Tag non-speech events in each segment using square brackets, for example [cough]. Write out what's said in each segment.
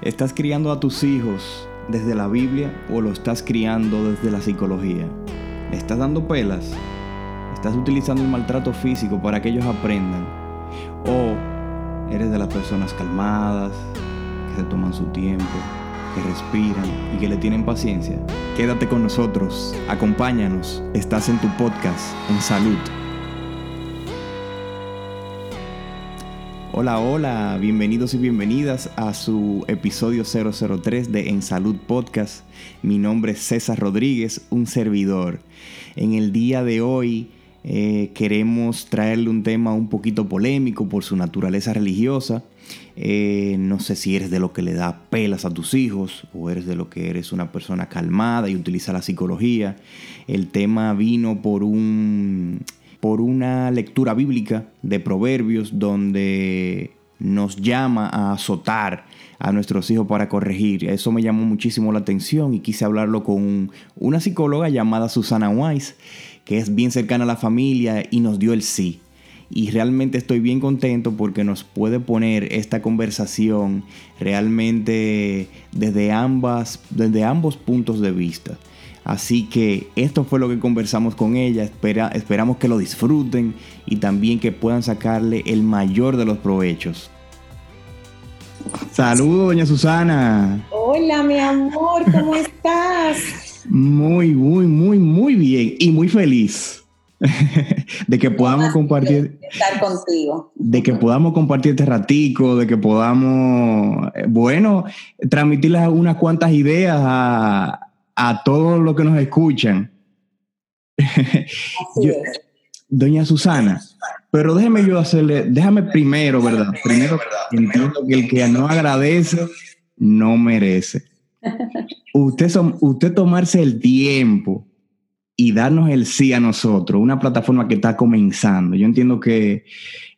¿Estás criando a tus hijos desde la Biblia o lo estás criando desde la psicología? ¿Le estás dando pelas? ¿Estás utilizando el maltrato físico para que ellos aprendan? ¿O eres de las personas calmadas, que se toman su tiempo, que respiran y que le tienen paciencia? Quédate con nosotros, acompáñanos, estás en tu podcast en salud. Hola, hola, bienvenidos y bienvenidas a su episodio 003 de En Salud Podcast. Mi nombre es César Rodríguez, un servidor. En el día de hoy eh, queremos traerle un tema un poquito polémico por su naturaleza religiosa. Eh, no sé si eres de lo que le da pelas a tus hijos o eres de lo que eres una persona calmada y utiliza la psicología. El tema vino por un por una lectura bíblica de Proverbios donde nos llama a azotar a nuestros hijos para corregir. Eso me llamó muchísimo la atención y quise hablarlo con una psicóloga llamada Susana Weiss, que es bien cercana a la familia y nos dio el sí. Y realmente estoy bien contento porque nos puede poner esta conversación realmente desde, ambas, desde ambos puntos de vista. Así que esto fue lo que conversamos con ella. Espera, esperamos que lo disfruten y también que puedan sacarle el mayor de los provechos. Saludos, doña Susana. Hola, mi amor, ¿cómo estás? Muy, muy, muy, muy bien y muy feliz [laughs] de que podamos compartir estar contigo de que podamos compartir este ratico de que podamos eh, bueno transmitirles unas cuantas ideas a, a todos los que nos escuchan. doña Susana, pero déjeme yo hacerle, déjame primero, ¿verdad? Primero, entiendo que el que no agradece, no merece. Usted, usted tomarse el tiempo y darnos el sí a nosotros, una plataforma que está comenzando. Yo entiendo que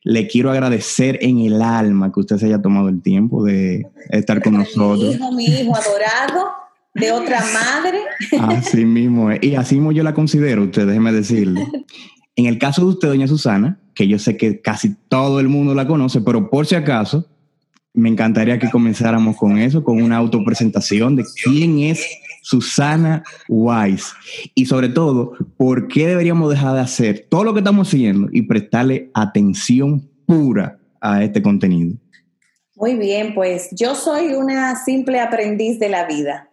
le quiero agradecer en el alma que usted se haya tomado el tiempo de estar con nosotros. Mi hijo, mi hijo adorado de otra madre. Así mismo es. Y así mismo yo la considero, usted déjeme decirle. En el caso de usted, doña Susana, que yo sé que casi todo el mundo la conoce, pero por si acaso, me encantaría que comenzáramos con eso, con una autopresentación de quién es Susana Wise y sobre todo, por qué deberíamos dejar de hacer todo lo que estamos haciendo y prestarle atención pura a este contenido. Muy bien, pues yo soy una simple aprendiz de la vida.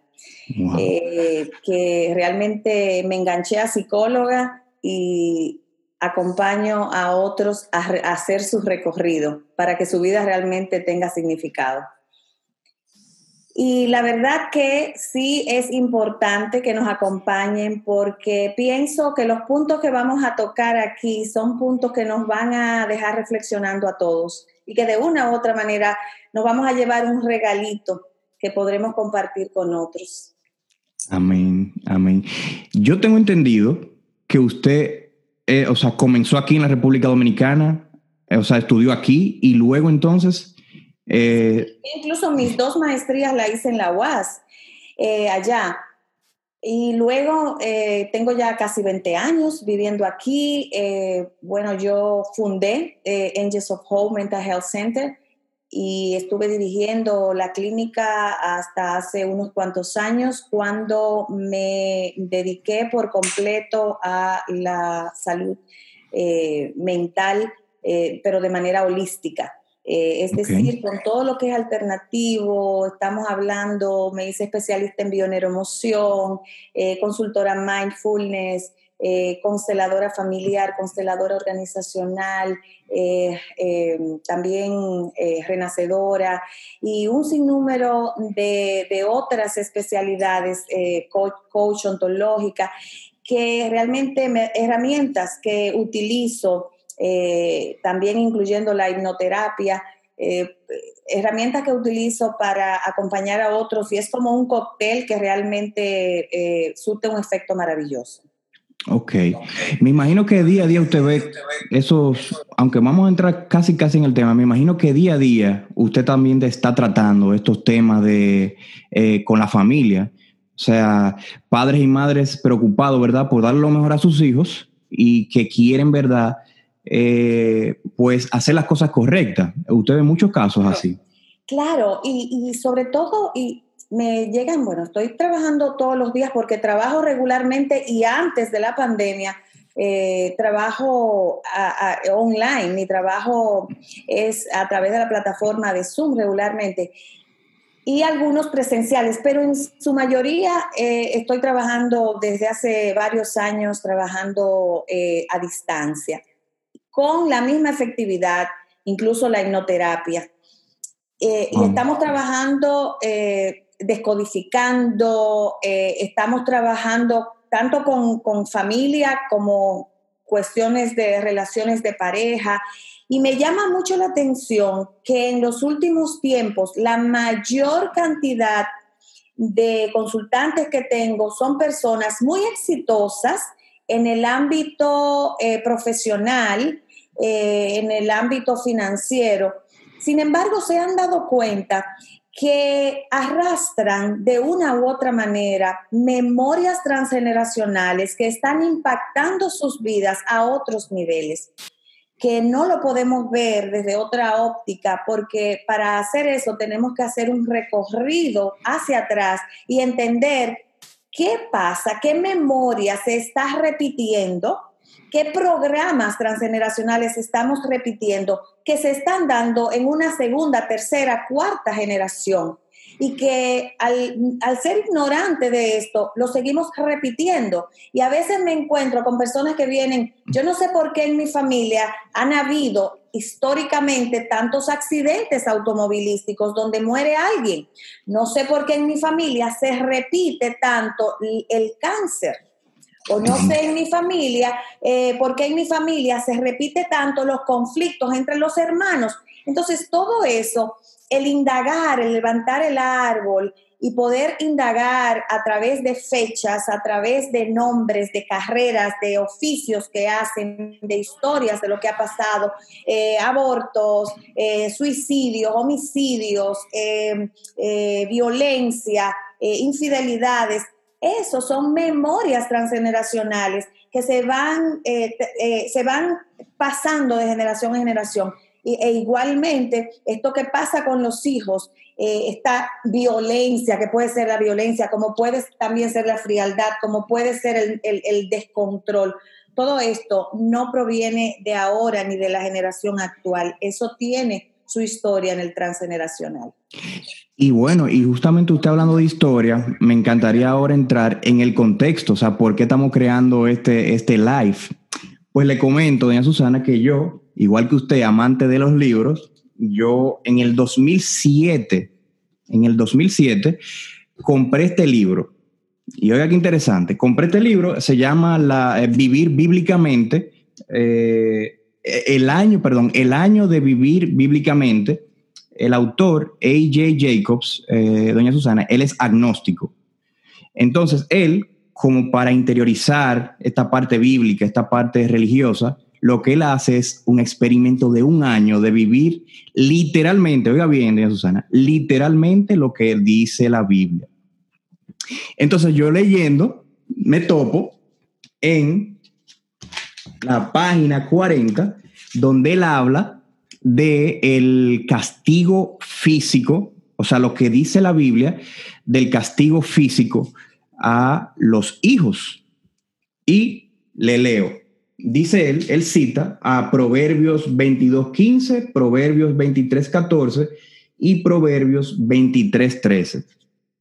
Eh, que realmente me enganché a psicóloga y acompaño a otros a, hacer su recorrido para que su vida realmente tenga significado. Y la verdad que sí es importante que nos acompañen porque pienso que los puntos que vamos a tocar aquí son puntos que nos van a dejar reflexionando a todos y que de una u otra manera nos vamos a llevar un regalito que podremos compartir con otros. Amén, amén. Yo tengo entendido que usted, eh, o sea, comenzó aquí en la República Dominicana, eh, o sea, estudió aquí y luego entonces... Eh, Incluso mis dos maestrías la hice en la UAS, allá. Y luego tengo ya casi 20 años viviendo aquí. bueno, yo fundé Angels of Hope Mental Health Center y estuve dirigiendo la clínica hasta hace unos cuantos años cuando me dediqué por completo a la salud eh, mental, eh, pero de manera holística. Eh, es decir, con todo lo que es alternativo, estamos hablando, me hice especialista en bioneuroemoción, consultora mindfulness, eh, consteladora familiar, consteladora organizacional, eh, eh, también renacedora y un sinnúmero de, otras especialidades, coach, coach, ontológica, que realmente herramientas que utilizo, también incluyendo la hipnoterapia, herramientas que utilizo para acompañar a otros y es como un cóctel que realmente surte un efecto maravilloso. Ok. Me imagino que día a día usted ve esos, aunque vamos a entrar casi casi en el tema, me imagino que día a día usted también está tratando estos temas de eh, con la familia. O sea, padres y madres preocupados, ¿verdad?, por dar lo mejor a sus hijos y que quieren, ¿verdad?, eh, pues hacer las cosas correctas. Usted ve muchos casos así. Claro, y, sobre todo, y me llegan, bueno, estoy trabajando todos los días porque trabajo regularmente y antes de la pandemia eh, trabajo online, mi trabajo es a través de la plataforma de Zoom regularmente y algunos presenciales, pero en su mayoría eh, estoy trabajando desde hace varios años, trabajando eh, a distancia, con la misma efectividad, incluso la hipnoterapia. Y estamos trabajando, descodificando, estamos trabajando tanto con, familia como cuestiones de relaciones de pareja. Y me llama mucho la atención que en los últimos tiempos la mayor cantidad de consultantes que tengo son personas muy exitosas en el ámbito eh, profesional, eh, en el ámbito financiero. Sin embargo, se han dado cuenta que arrastran de una u otra manera memorias transgeneracionales que están impactando sus vidas a otros niveles, que no lo podemos ver desde otra óptica, porque para hacer eso tenemos que hacer un recorrido hacia atrás y entender qué pasa, qué memoria se está repitiendo ¿Qué programas transgeneracionales estamos repitiendo que se están dando en una segunda, tercera, cuarta generación? Y que al, ser ignorante de esto, lo seguimos repitiendo. Y a veces me encuentro con personas que vienen, yo no sé por qué en mi familia han habido históricamente tantos accidentes automovilísticos donde muere alguien. No sé por qué en mi familia se repite tanto el cáncer o no sé en mi familia, eh, porque en mi familia se repite tanto los conflictos entre los hermanos. Entonces, todo eso, el indagar, el levantar el árbol y poder indagar a través de fechas, a través de nombres, de carreras, de oficios que hacen, de historias de lo que ha pasado, eh, abortos, eh, suicidios, homicidios, violencia, infidelidades, eso son memorias transgeneracionales que se van, eh, eh, se van pasando de generación en generación. e igualmente, esto que pasa con los hijos, eh, esta violencia, que puede ser la violencia, como puede también ser la frialdad, como puede ser el, el descontrol, todo esto no proviene de ahora ni de la generación actual. Eso tiene su historia en el transgeneracional. Y bueno, y justamente usted hablando de historia, me encantaría ahora entrar en el contexto, o sea, ¿por qué estamos creando este, este live? Pues le comento, doña Susana, que yo, igual que usted, amante de los libros, yo en el 2007, en el 2007, compré este libro. Y oiga qué interesante, compré este libro, se llama la, eh, Vivir Bíblicamente, eh, el año, perdón, el año de vivir bíblicamente el autor, A.J. Jacobs, eh, doña Susana, él es agnóstico. Entonces, él, como para interiorizar esta parte bíblica, esta parte religiosa, lo que él hace es un experimento de un año de vivir literalmente, oiga bien, doña Susana, literalmente lo que dice la Biblia. Entonces, yo leyendo, me topo en la página 40, donde él habla de el castigo físico, o sea, lo que dice la Biblia del castigo físico a los hijos. Y le leo, dice él, él cita a Proverbios 22.15, Proverbios 23.14 y Proverbios 23.13.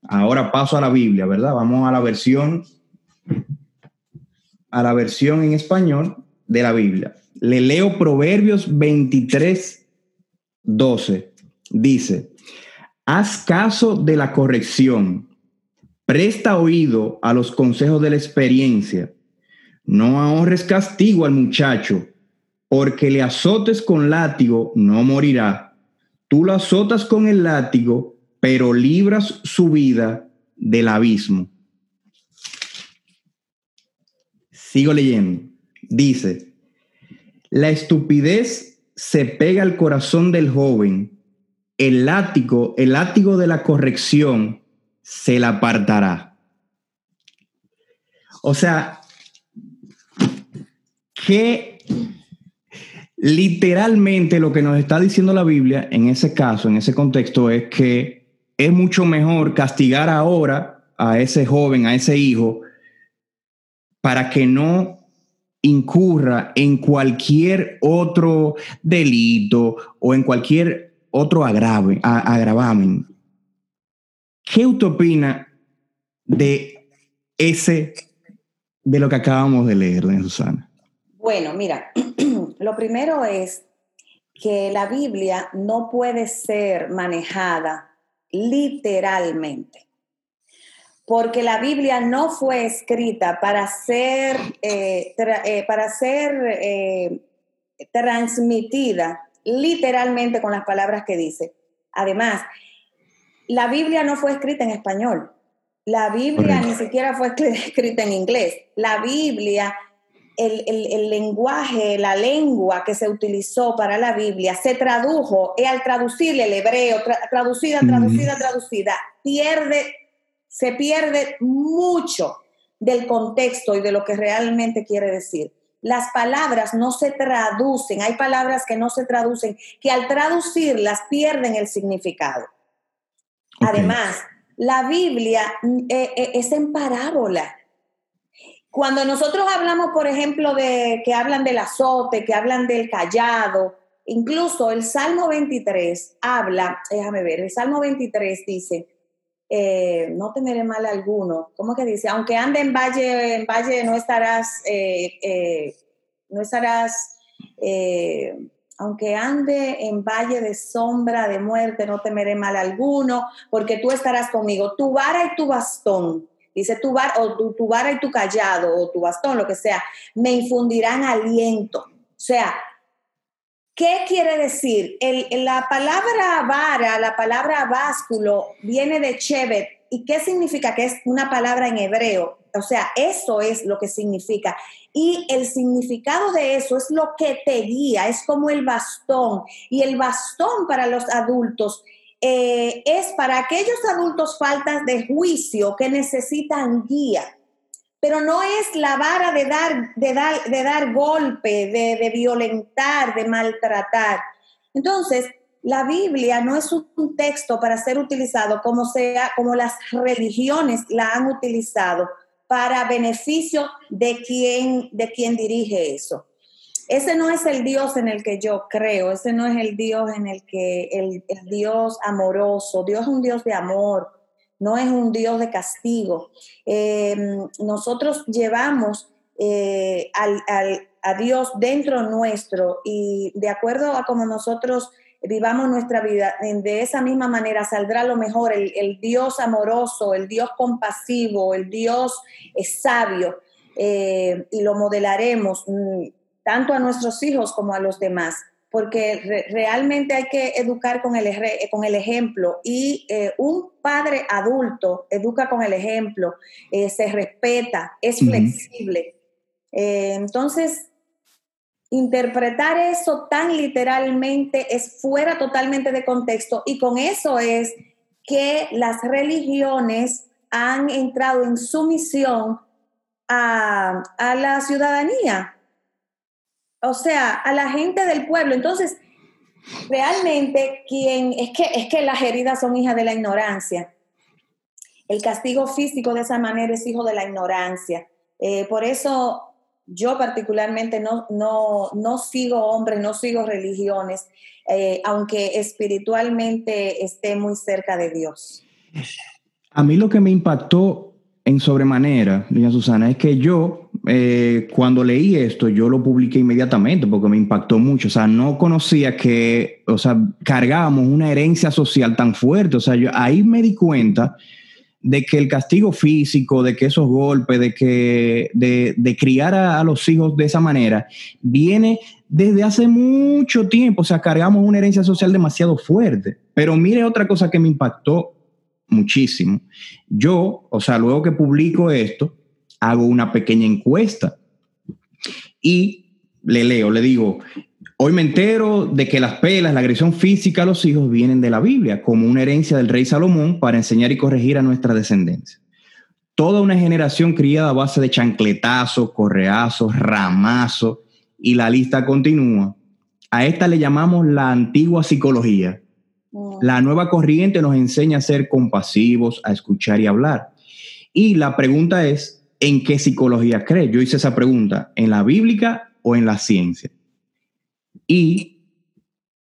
Ahora paso a la Biblia, ¿verdad? Vamos a la versión, a la versión en español de la Biblia. Le leo Proverbios 23, 12. Dice, haz caso de la corrección, presta oído a los consejos de la experiencia, no ahorres castigo al muchacho, porque le azotes con látigo, no morirá. Tú lo azotas con el látigo, pero libras su vida del abismo. Sigo leyendo. Dice, la estupidez se pega al corazón del joven. El látigo, el látigo de la corrección se la apartará. O sea, qué, Literalmente lo que nos está diciendo la Biblia en ese caso, en ese contexto, es que es mucho mejor castigar ahora a ese joven, a ese hijo, para que no incurra en cualquier otro delito o en cualquier otro agrave, agravamen. ¿Qué usted opina de ese, de lo que acabamos de leer, Susana? Bueno, mira, [clears throat] lo primero es que la Biblia no puede ser manejada literalmente, porque la Biblia no fue escrita para ser, eh, eh, para ser eh, transmitida literalmente con las palabras que dice. Además, la Biblia no fue escrita en español. La Biblia ni siquiera fue escrita en inglés. La Biblia el, lenguaje, la lengua que se utilizó para la Biblia se tradujo y al traducirle el hebreo, traducida, traducida, traducida, pierde, se pierde mucho del contexto y de lo que realmente quiere decir. Las palabras no se traducen, hay palabras que no se traducen, que al traducirlas pierden el significado. Además, la Biblia eh, eh, es en parábola. Cuando nosotros hablamos, por ejemplo, de que hablan del azote, que hablan del callado, incluso el Salmo 23 habla, déjame ver, el Salmo 23 dice, eh, no temeré mal alguno. ¿Cómo que dice? Aunque ande en valle, en valle no estarás, eh, eh, no estarás, aunque ande en valle de sombra de muerte, no temeré mal alguno, porque tú estarás conmigo. Tu vara y tu bastón Dice tu, bar, o tu, vara y tu callado o tu bastón, lo que sea, me infundirán aliento. O sea, ¿qué quiere decir? la palabra vara, la palabra básculo, viene de Chevet. ¿Y qué significa? Que es una palabra en hebreo. O sea, eso es lo que significa. Y el significado de eso es lo que te guía, es como el bastón. Y el bastón para los adultos eh, es para aquellos adultos faltas de juicio que necesitan guía, pero no es la vara de dar, de dar, de dar golpe, de, violentar, de maltratar. Entonces, la Biblia no es un texto para ser utilizado como sea, como las religiones la han utilizado para beneficio de quien, de quien dirige eso. Ese no es el Dios en el que yo creo, ese no es el Dios en el que, el, Dios amoroso, Dios es un Dios de amor, no es un Dios de castigo. Em, nosotros llevamos eh, a Dios dentro nuestro y de acuerdo a como nosotros vivamos nuestra vida, de esa misma manera saldrá lo mejor, el, Dios amoroso, el Dios compasivo, el Dios sabio, eh, y lo modelaremos. Mm, tanto a nuestros hijos como a los demás, porque realmente hay que educar con el, con el ejemplo. Y eh, un padre adulto educa con el ejemplo, eh, se respeta, es flexible. Eh, entonces, interpretar eso tan literalmente es fuera totalmente de contexto y con eso es que las religiones han entrado en sumisión a, a la ciudadanía o sea, a la gente del pueblo. Entonces, realmente quien es que es que las heridas son hijas de la ignorancia. El castigo físico de esa manera es hijo de la ignorancia. Eh, por eso yo particularmente no, no, no sigo hombres, no sigo religiones, eh, aunque espiritualmente esté muy cerca de Dios. A mí lo que me impactó en sobremanera, doña Susana, es que yo, eh, cuando leí esto, yo lo publiqué inmediatamente porque me impactó mucho. O sea, no conocía que, o sea, cargábamos una herencia social tan fuerte. O sea, yo ahí me di cuenta de que el castigo físico, de que esos golpes, de que de, criar a, a, los hijos de esa manera, viene desde hace mucho tiempo. O sea, cargamos una herencia social demasiado fuerte. Pero mire otra cosa que me impactó muchísimo. Yo, o sea, luego que publico esto, hago una pequeña encuesta y le leo, le digo, hoy me entero de que las pelas, la agresión física a los hijos vienen de la Biblia como una herencia del rey Salomón para enseñar y corregir a nuestra descendencia. Toda una generación criada a base de chancletazos, correazos, ramazos, y la lista continúa. A esta le llamamos la antigua psicología. La nueva corriente nos enseña a ser compasivos, a escuchar y hablar. Y la pregunta es, ¿en qué psicología cree? Yo hice esa pregunta, ¿en la bíblica o en la ciencia? Y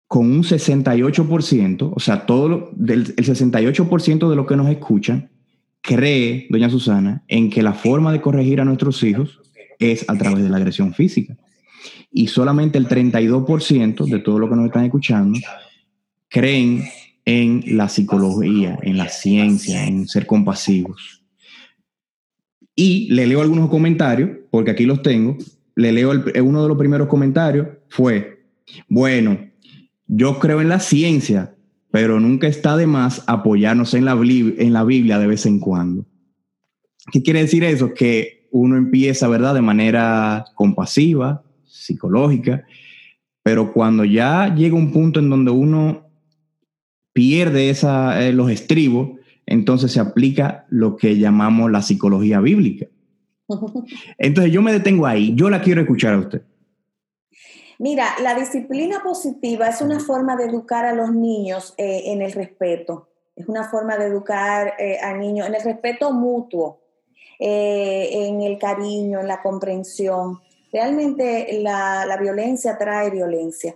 con un 68%, o sea, todo del, el 68% de los que nos escuchan cree, doña Susana, en que la forma de corregir a nuestros hijos es a través de la agresión física. Y solamente el 32% de todo lo que nos están escuchando creen en la psicología, en la ciencia, en ser compasivos. Y le leo algunos comentarios, porque aquí los tengo. Le leo uno de los primeros comentarios, fue, bueno, yo creo en la ciencia, pero nunca está de más apoyarnos en la, en la Biblia de vez en cuando. ¿Qué quiere decir eso? Que uno empieza, ¿verdad?, de manera compasiva, psicológica, pero cuando ya llega un punto en donde uno pierde esa, eh, los estribos, entonces se aplica lo que llamamos la psicología bíblica. Entonces yo me detengo ahí, yo la quiero escuchar a usted. Mira, la disciplina positiva es una forma de educar a los niños eh, en el respeto, es una forma de educar eh, a niños en el respeto mutuo, en el cariño, en la comprensión. Realmente la, la violencia trae violencia.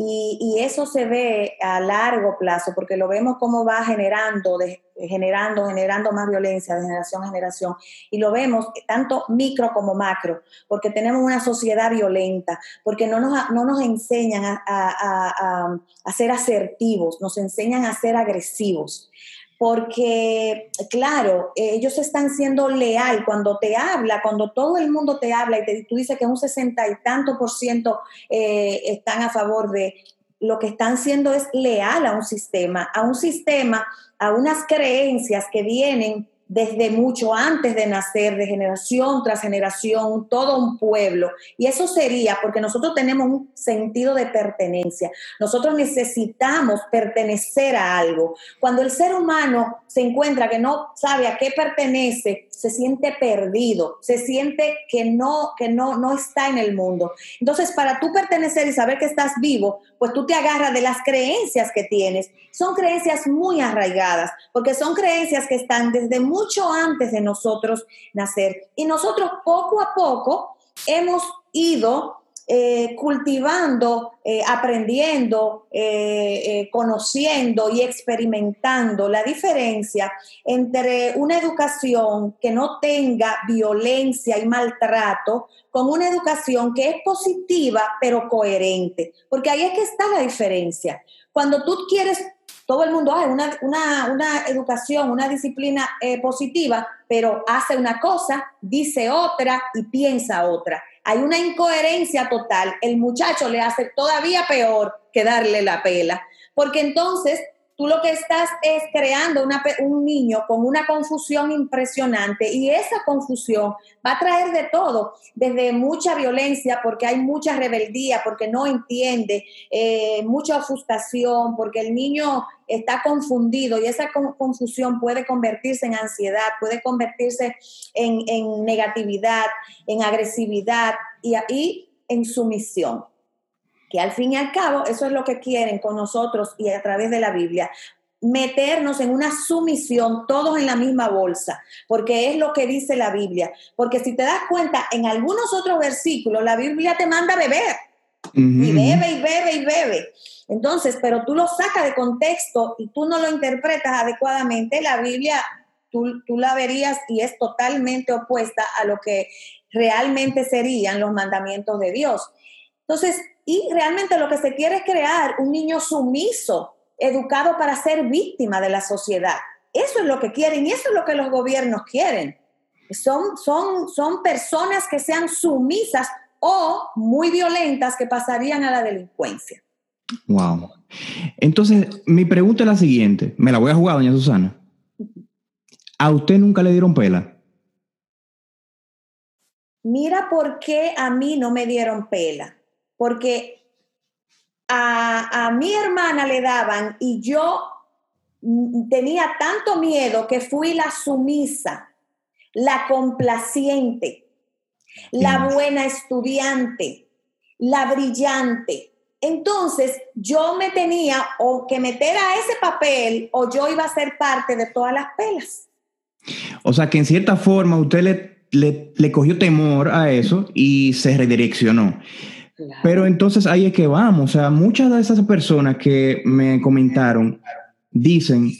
Y, eso se ve a largo plazo, porque lo vemos cómo va generando, generando, generando más violencia de generación a generación. Y lo vemos tanto micro como macro, porque tenemos una sociedad violenta, porque no nos, no nos enseñan a, a, a ser asertivos, nos enseñan a ser agresivos porque, claro, ellos están siendo leal cuando te habla, cuando todo el mundo te habla y tú dices que un sesenta y tanto por ciento eh, están a favor de, lo que están siendo es leal a un sistema, a un sistema, a unas creencias que vienen desde mucho antes de nacer, de generación tras generación, todo un pueblo. Y eso sería porque nosotros tenemos un sentido de pertenencia. Nosotros necesitamos pertenecer a algo. Cuando el ser humano se encuentra que no sabe a qué pertenece, se siente perdido, se siente que no, que no, no está en el mundo. Entonces, para tú pertenecer y saber que estás vivo, pues tú te agarras de las creencias que tienes. Son creencias muy arraigadas, porque son creencias que están desde muy mucho antes de nosotros nacer. Y nosotros poco a poco hemos ido eh, cultivando, eh, aprendiendo, eh, conociendo y experimentando la diferencia entre una educación que no tenga violencia y maltrato con una educación que es positiva pero coherente. Porque ahí es que está la diferencia. Cuando tú quieres todo el mundo hace una, educación, una disciplina eh, positiva, pero hace una cosa, dice otra y piensa otra. Hay una incoherencia total. El muchacho le hace todavía peor que darle la pela, porque entonces tú lo que estás es creando un niño con una confusión impresionante y esa confusión va a traer de todo, desde mucha violencia, porque hay mucha rebeldía, porque no entiende, eh, mucha ofuscación, porque el niño está confundido y esa confusión puede convertirse en ansiedad, puede convertirse en, negatividad, en agresividad y, y en sumisión que al fin y al cabo eso es lo que quieren con nosotros y a través de la Biblia, meternos en una sumisión todos en la misma bolsa, porque es lo que dice la Biblia. Porque si te das cuenta, en algunos otros versículos la Biblia te manda a beber. Y bebe y bebe y bebe. Entonces, pero tú lo sacas de contexto y tú no lo interpretas adecuadamente, la Biblia tú, tú la verías y es totalmente opuesta a lo que realmente serían los mandamientos de Dios. Entonces, y realmente lo que se quiere es crear un niño sumiso, educado para ser víctima de la sociedad. Eso es lo que quieren y eso es lo que los gobiernos quieren. Son, son, son personas que sean sumisas o muy violentas que pasarían a la delincuencia. Wow. Entonces, mi pregunta es la siguiente. Me la voy a jugar, doña Susana. ¿A usted nunca le dieron pela? Mira por qué a mí no me dieron pela porque a, mi hermana le daban y yo tenía tanto miedo que fui la sumisa, la complaciente, la buena estudiante, la brillante. entonces yo me tenía o que meter a ese papel o yo iba a ser parte de todas las pelas. O sea que en cierta forma usted le, le, cogió temor a eso y se redireccionó. Pero entonces ahí es que vamos. O sea, muchas de esas personas que me comentaron dicen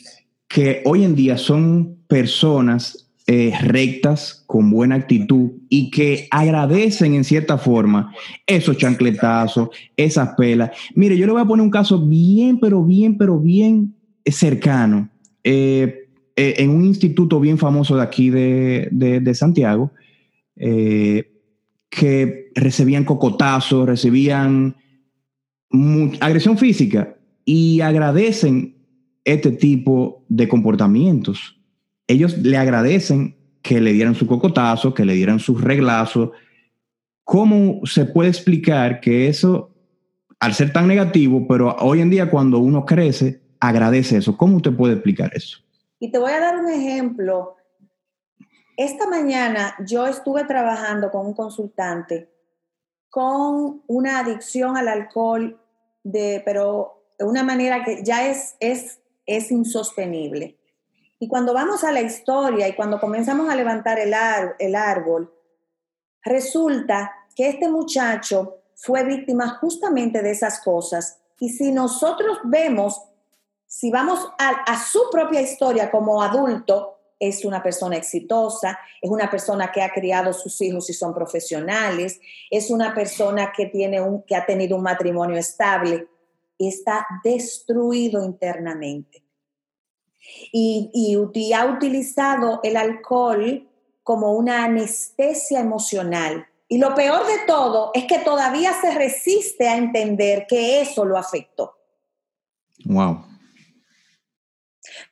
que hoy en día son personas eh, rectas, con buena actitud y que agradecen en cierta forma esos chancletazos, esas pelas. Mire, yo le voy a poner un caso bien, pero bien, pero bien cercano. Eh, eh, en un instituto bien famoso de aquí de, Santiago, que recibían cocotazos, recibían agresión física y agradecen este tipo de comportamientos ellos le agradecen que le dieran su cocotazo, que le dieran su reglazo. ¿Cómo se puede explicar que eso, al ser tan negativo, pero hoy en día cuando uno crece, agradece eso? ¿Cómo usted puede explicar eso? Y te voy a dar un ejemplo. Esta mañana yo estuve trabajando con un consultante con una adicción al alcohol, de, pero de una manera que ya es, es, es insostenible. Y cuando vamos a la historia y cuando comenzamos a levantar el, el árbol, resulta que este muchacho fue víctima justamente de esas cosas. Y si nosotros vemos, si vamos a, a, su propia historia como adulto, es una persona exitosa, es una persona que ha criado sus hijos y son profesionales, es una persona que, tiene un, que ha tenido un matrimonio estable y está destruido internamente y, ha utilizado el alcohol como una anestesia emocional. Y lo peor de todo es que todavía se resiste a entender que eso lo afectó. Wow.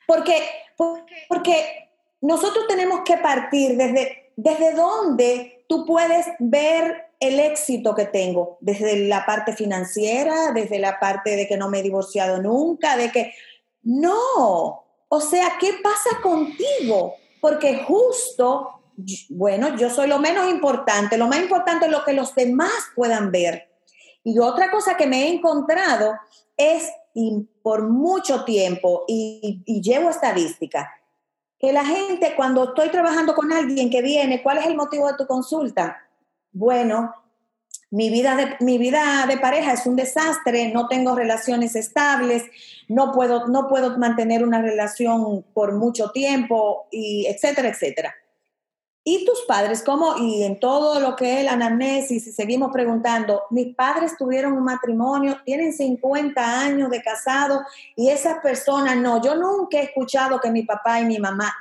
Porque, porque nosotros tenemos que partir desde, desde dónde tú puedes ver el éxito que tengo, desde la parte financiera, desde la parte de que no me he divorciado nunca, de que no, o sea, ¿qué pasa contigo? Porque justo, bueno, yo soy lo menos importante, lo más importante es lo que los demás puedan ver. Y otra cosa que me he encontrado es, y por mucho tiempo, y, y llevo estadística, que la gente cuando estoy trabajando con alguien que viene, ¿cuál es el motivo de tu consulta? Bueno, mi vida, de, mi vida de pareja es un desastre, no tengo relaciones estables, no puedo, no puedo mantener una relación por mucho tiempo, y etcétera, etcétera. ¿Y tus padres cómo? Y en todo lo que es la anamnesis, y seguimos preguntando, mis padres tuvieron un matrimonio, tienen 50 años de casado y esas personas no, yo nunca he escuchado que mi papá y mi mamá,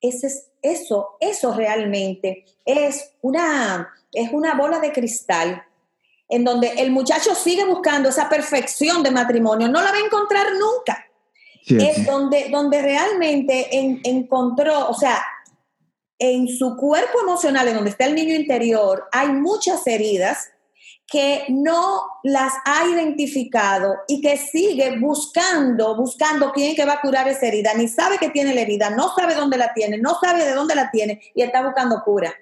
ese es, eso, eso realmente es una es una bola de cristal en donde el muchacho sigue buscando esa perfección de matrimonio, no la va a encontrar nunca. Es donde, donde realmente encontró, o sea, en su cuerpo emocional, en donde está el niño interior, hay muchas heridas que no las ha identificado y que sigue buscando, buscando quién que va a curar esa herida, ni sabe que tiene la herida, no sabe dónde la tiene, no sabe de dónde la tiene y está buscando cura.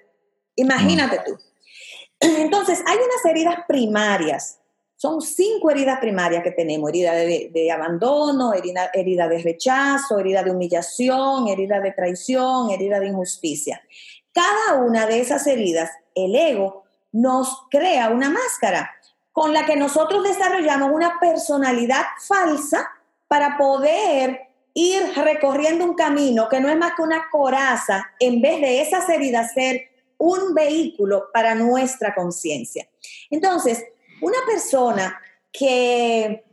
Imagínate tú. [clears throat] Entonces, hay unas heridas primarias. Son cinco heridas primarias que tenemos. Herida de, abandono, herida, herida de rechazo, herida de humillación, herida de traición, herida de injusticia. Cada una de esas heridas, el ego nos crea una máscara con la que nosotros desarrollamos una personalidad falsa para poder ir recorriendo un camino que no es más que una coraza, en vez de esas heridas ser un vehículo para nuestra conciencia. Entonces, una persona que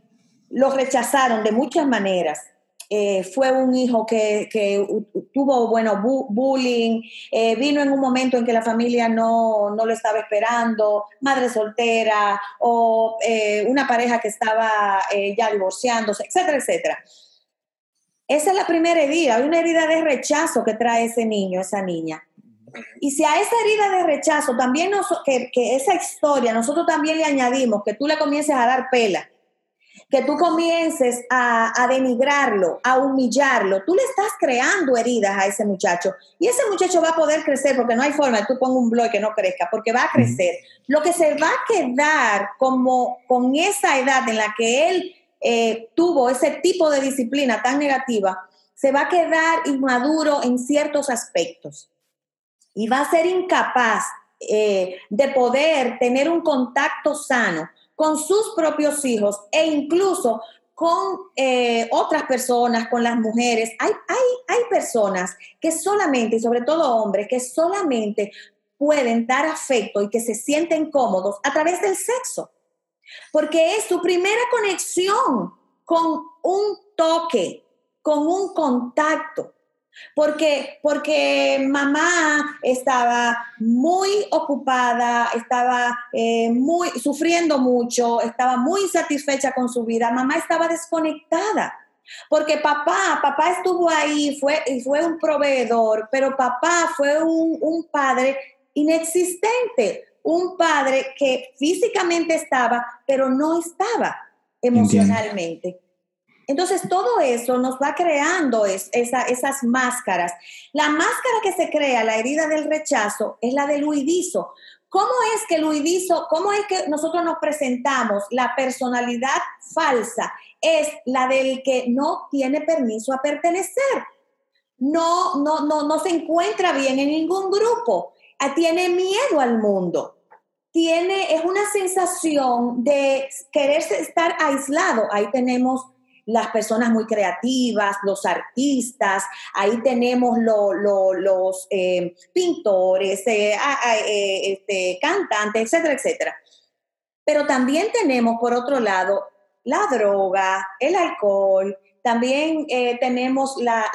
lo rechazaron de muchas maneras, eh, fue un hijo que, tuvo, bueno, bullying, eh, vino en un momento en que la familia no, no lo estaba esperando, madre soltera o eh, una pareja que estaba ya divorciándose, etcétera, etcétera. Esa es la primera herida, hay una herida de rechazo que trae ese niño, esa niña. Y si a esa herida de rechazo también, nos, que, esa historia, nosotros también le añadimos que tú le comiences a dar pela, que tú comiences a, denigrarlo, a humillarlo, tú le estás creando heridas a ese muchacho. Y ese muchacho va a poder crecer porque no hay forma de tú pongas un blog que no crezca, porque va a crecer. Lo que se va a quedar como con esa edad en la que él eh, tuvo ese tipo de disciplina tan negativa, se va a quedar inmaduro en ciertos aspectos y va a ser incapaz eh, de poder tener un contacto sano con sus propios hijos e incluso con eh, otras personas, con las mujeres. Hay, hay, hay personas que solamente, y sobre todo hombres, que solamente pueden dar afecto y que se sienten cómodos a través del sexo, porque es su primera conexión con un toque, con un contacto. Porque, porque mamá estaba muy ocupada, estaba eh, muy, sufriendo mucho, estaba muy insatisfecha con su vida, mamá estaba desconectada. Porque papá, papá estuvo ahí fue, y fue un proveedor, pero papá fue un, un padre inexistente, un padre que físicamente estaba, pero no estaba emocionalmente. Entonces, todo eso nos va creando esas máscaras. La máscara que se crea, la herida del rechazo, es la del huidizo. ¿Cómo es que el huidizo, cómo es que nosotros nos presentamos? La personalidad falsa es la del que no tiene permiso a pertenecer. No, no, no, no se encuentra bien en ningún grupo. Ah, tiene miedo al mundo. Tiene, es una sensación de querer estar aislado. Ahí tenemos las personas muy creativas, los artistas, ahí tenemos los eh, pintores, eh, eh, este, cantantes, etcétera, etcétera. Pero también tenemos, por otro lado, la droga, el alcohol, también tenemos la,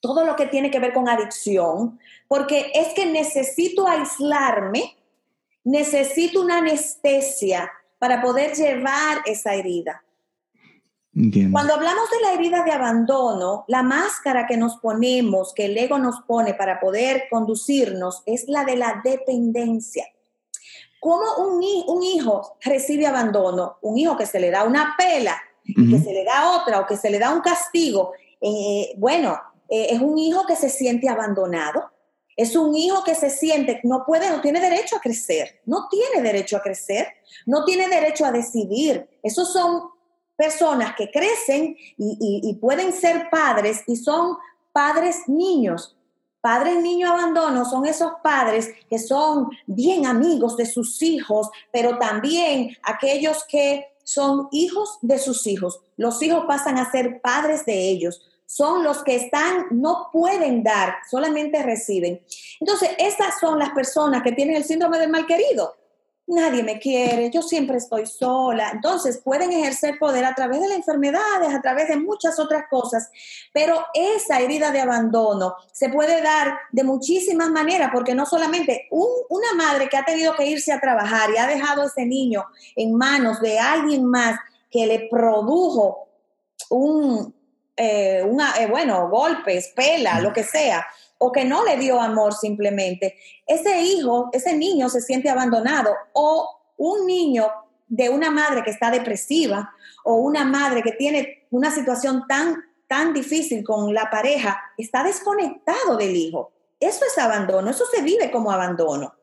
todo lo que tiene que ver con adicción, porque es que necesito aislarme, necesito una anestesia para poder llevar esa herida. Cuando hablamos de la herida de abandono, la máscara que nos ponemos, que el ego nos pone para poder conducirnos, es la de la dependencia. ¿Cómo un, un hijo recibe abandono? Un hijo que se le da una pela, que se le da otra o que se le da un castigo. Eh, bueno, eh, es un hijo que se siente abandonado. Es un hijo que se siente, no puede, no tiene derecho a crecer, no tiene derecho a crecer, no tiene derecho a decidir. Esos son personas que crecen y, pueden ser padres y son padres niños. Padres niño abandono son esos padres que son bien amigos de sus hijos, pero también aquellos que son hijos de sus hijos. Los hijos pasan a ser padres de ellos. Son los que están, no pueden dar, solamente reciben. Entonces, estas son las personas que tienen el síndrome del mal querido nadie me quiere, yo siempre estoy sola. Entonces pueden ejercer poder a través de las enfermedades, a través de muchas otras cosas, pero esa herida de abandono se puede dar de muchísimas maneras, porque no solamente una madre que ha tenido que irse a trabajar y ha dejado a ese niño en manos de alguien más que le produjo un, eh, una, eh, bueno, golpes, pela, lo que sea o que no le dio amor simplemente, ese hijo, ese niño se siente abandonado o un niño de una madre que está depresiva o una madre que tiene una situación tan, tan difícil con la pareja, está desconectado del hijo. Eso es abandono, eso se vive como abandono.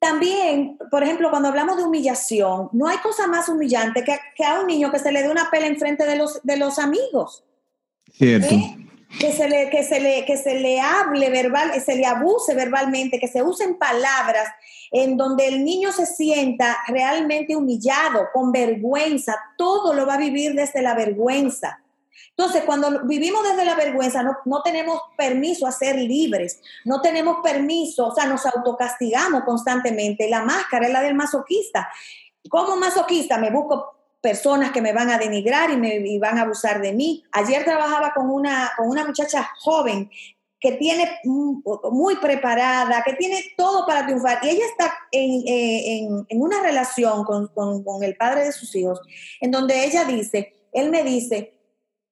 También, por ejemplo, cuando hablamos de humillación, no hay cosa más humillante que, a un niño que se le dé una pela enfrente de los, de los amigos. Cierto. ¿Eh? Que se le, que se le, que se le hable verbal, se le abuse verbalmente, que se usen palabras en donde el niño se sienta realmente humillado, con vergüenza, todo lo va a vivir desde la vergüenza. Entonces, cuando vivimos desde la vergüenza, no, no, tenemos permiso a ser libres, no tenemos permiso, o sea, nos autocastigamos constantemente. La máscara es la del masoquista. Como masoquista me busco personas que me van a denigrar y me van a abusar de mí. Ayer trabajaba con una, con una muchacha joven que tiene muy preparada, que tiene todo para triunfar. Y ella está en, eh, una relación con, el padre de sus hijos, en donde ella dice, él me dice,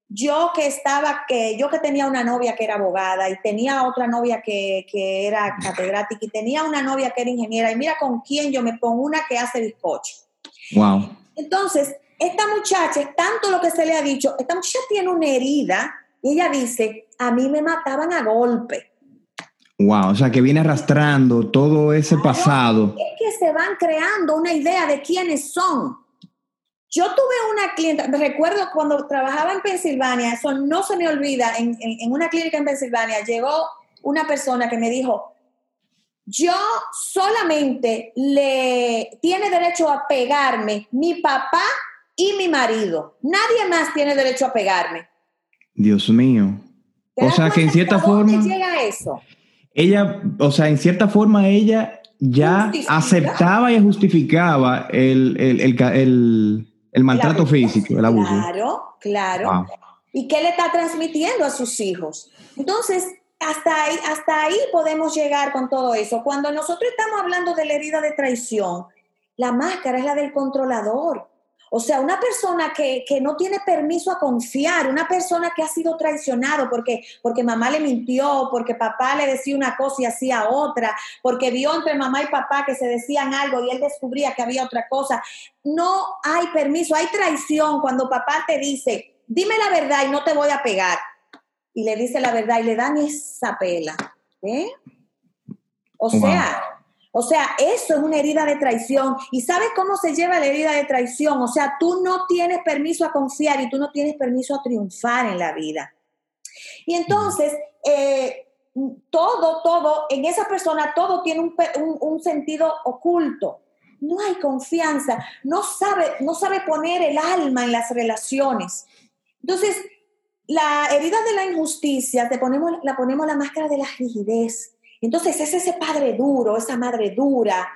yo que estaba, que yo que tenía una novia que era abogada y tenía otra novia que, que era catedrática y tenía una novia que era ingeniera y mira con quién yo me pongo una que hace bizcocho. Wow. Entonces, esta muchacha, es tanto lo que se le ha dicho, esta muchacha tiene una herida y ella dice, a mí me mataban a golpe. Wow, o sea que viene arrastrando todo ese pasado. Es que se van creando una idea de quiénes son. Yo tuve una clienta, me recuerdo cuando trabajaba en Pensilvania, eso no se me olvida, en, en una clínica en Pensilvania llegó una persona que me dijo, yo solamente le tiene derecho a pegarme mi papá y mi marido. Nadie más tiene derecho a pegarme. Dios mío. O sea que en cierta forma... llega eso? Ella, o sea, en cierta forma ella ya aceptaba y justificaba el, el, maltrato físico, el abuso. Claro, claro. ¿Y qué le está transmitiendo a sus hijos? Entonces, hasta ahí, hasta ahí podemos llegar con todo eso. Cuando nosotros estamos hablando de la herida de traición, la máscara es la del controlador. O sea, una persona que, no tiene permiso a confiar, una persona que ha sido traicionado porque, porque mamá le mintió, porque papá le decía una cosa y hacía otra, porque vio entre mamá y papá que se decían algo y él descubría que había otra cosa. No hay permiso, hay traición cuando papá te dice, dime la verdad y no te voy a pegar y le dice la verdad y le dan esa pela. ¿eh? O sea, o sea, eso es una herida de traición. ¿Y sabes cómo se lleva la herida de traición? O sea, tú no tienes permiso a confiar y tú no tienes permiso a triunfar en la vida. Y entonces, eh, todo, todo, en esa persona, todo tiene un, un, sentido oculto. No hay confianza, no sabe, no sabe poner el alma en las relaciones. Entonces, la herida de la injusticia, te ponemos, la ponemos la máscara de la rigidez. Entonces es ese padre duro, esa madre dura,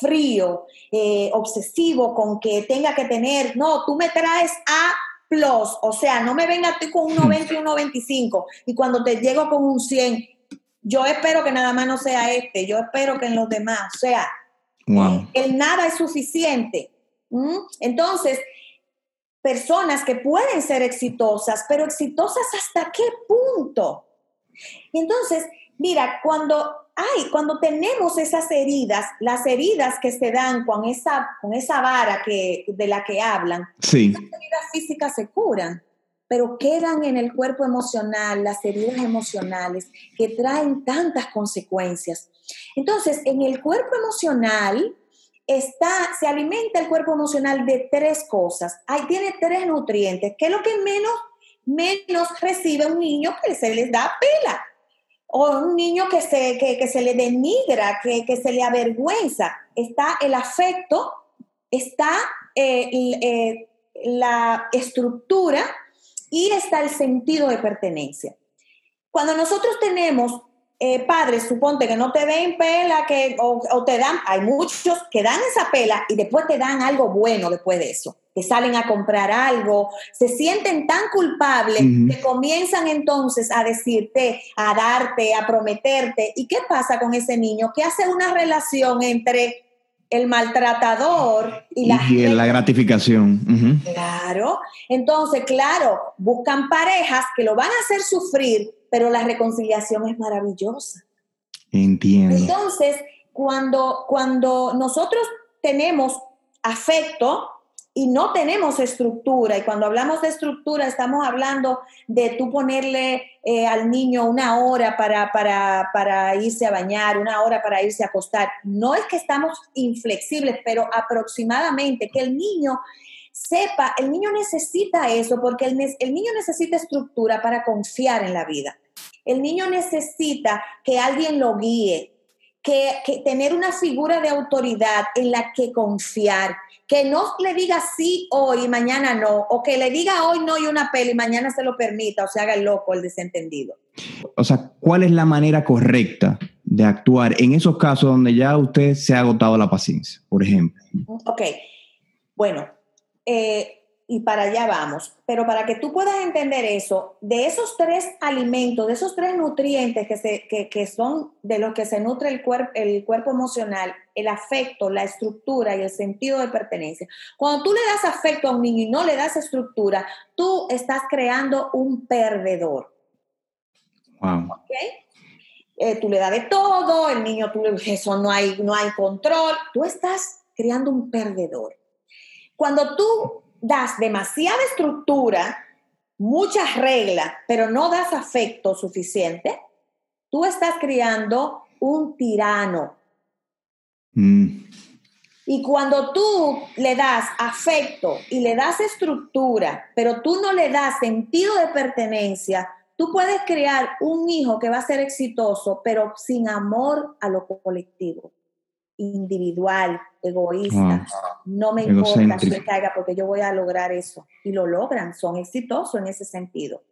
frío, eh, obsesivo con que tenga que tener, no, tú me traes A plus, o sea, no me venga tú con un 90 y un 95 y cuando te llego con un 100, yo espero que nada más no sea este, yo espero que en los demás, o sea, el nada es suficiente. Entonces, personas que pueden ser exitosas, pero exitosas hasta qué punto. entonces, mira, cuando hay, cuando tenemos esas heridas, las heridas que se dan con esa, con esa vara que, de la que hablan, sí. las heridas físicas se curan, pero quedan en el cuerpo emocional, las heridas emocionales que traen tantas consecuencias. Entonces, en el cuerpo emocional, está, se alimenta el cuerpo emocional de tres cosas. Ahí tiene tres nutrientes, que es lo que menos, menos recibe un niño que se les da pela. O un niño que se, que, se le denigra, que, que, se le avergüenza. Está el afecto, está eh, eh, la estructura y está el sentido de pertenencia. Cuando nosotros tenemos eh, padres, suponte que no te den pela, que, o, te dan, hay muchos que dan esa pela y después te dan algo bueno después de eso, que salen a comprar algo, se sienten tan culpables que comienzan entonces a decirte, a darte, a prometerte. ¿Y qué pasa con ese niño? Que hace una relación entre el maltratador y la, y la gratificación. Claro. Entonces, claro, buscan parejas que lo van a hacer sufrir pero la reconciliación es maravillosa. Entiendo. Entonces, cuando, cuando nosotros tenemos afecto y no tenemos estructura, y cuando hablamos de estructura estamos hablando de tú ponerle eh, al niño una hora para, para, para irse a bañar, una hora para irse a acostar, no es que estamos inflexibles, pero aproximadamente que el niño sepa, el niño necesita eso porque el, niño necesita estructura para confiar en la vida. El niño necesita que alguien lo guíe, que, tener una figura de autoridad en la que confiar, que no le diga sí hoy y mañana no, o que le diga hoy no y una peli y mañana se lo permita o se haga el loco, el desentendido. O sea, ¿cuál es la manera correcta de actuar en esos casos donde ya usted se ha agotado la paciencia, por ejemplo? Ok, bueno, eh, y para allá vamos. Pero para que tú puedas entender eso, de esos tres alimentos, de esos tres nutrientes que, se, que, son de los que se nutre el, cuerpo el cuerpo emocional, el afecto, la estructura y el sentido de pertenencia. Cuando tú le das afecto a un niño y no le das estructura, tú estás creando un perdedor. Wow. Eh, tú le das de todo, el niño, tú, eso no hay, no hay control, tú estás creando un perdedor. Cuando tú das demasiada estructura, muchas reglas, pero no das afecto suficiente, tú estás criando un tirano. Mm. Y cuando tú le das afecto y le das estructura, pero tú no le das sentido de pertenencia, tú puedes crear un hijo que va a ser exitoso, pero sin amor a lo colectivo, individual, egoísta. No me importa si caiga porque yo voy a lograr eso. Y lo logran, son exitosos en ese sentido.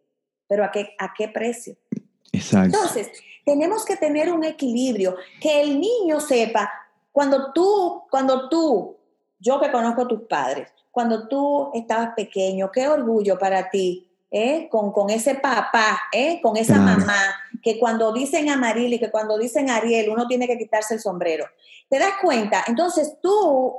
Pero ¿a qué, a qué precio? Exacto. Entonces, tenemos que tener un equilibrio, que el niño sepa, cuando tú, cuando tú, yo que conozco a tus padres, cuando tú estabas pequeño, qué orgullo para ti, ¿eh? con, con, ese papá, ¿eh? con esa mamá, que cuando dicen a Marili, que cuando dicen Ariel, uno tiene que quitarse el sombrero. ¿Te das cuenta? Entonces tú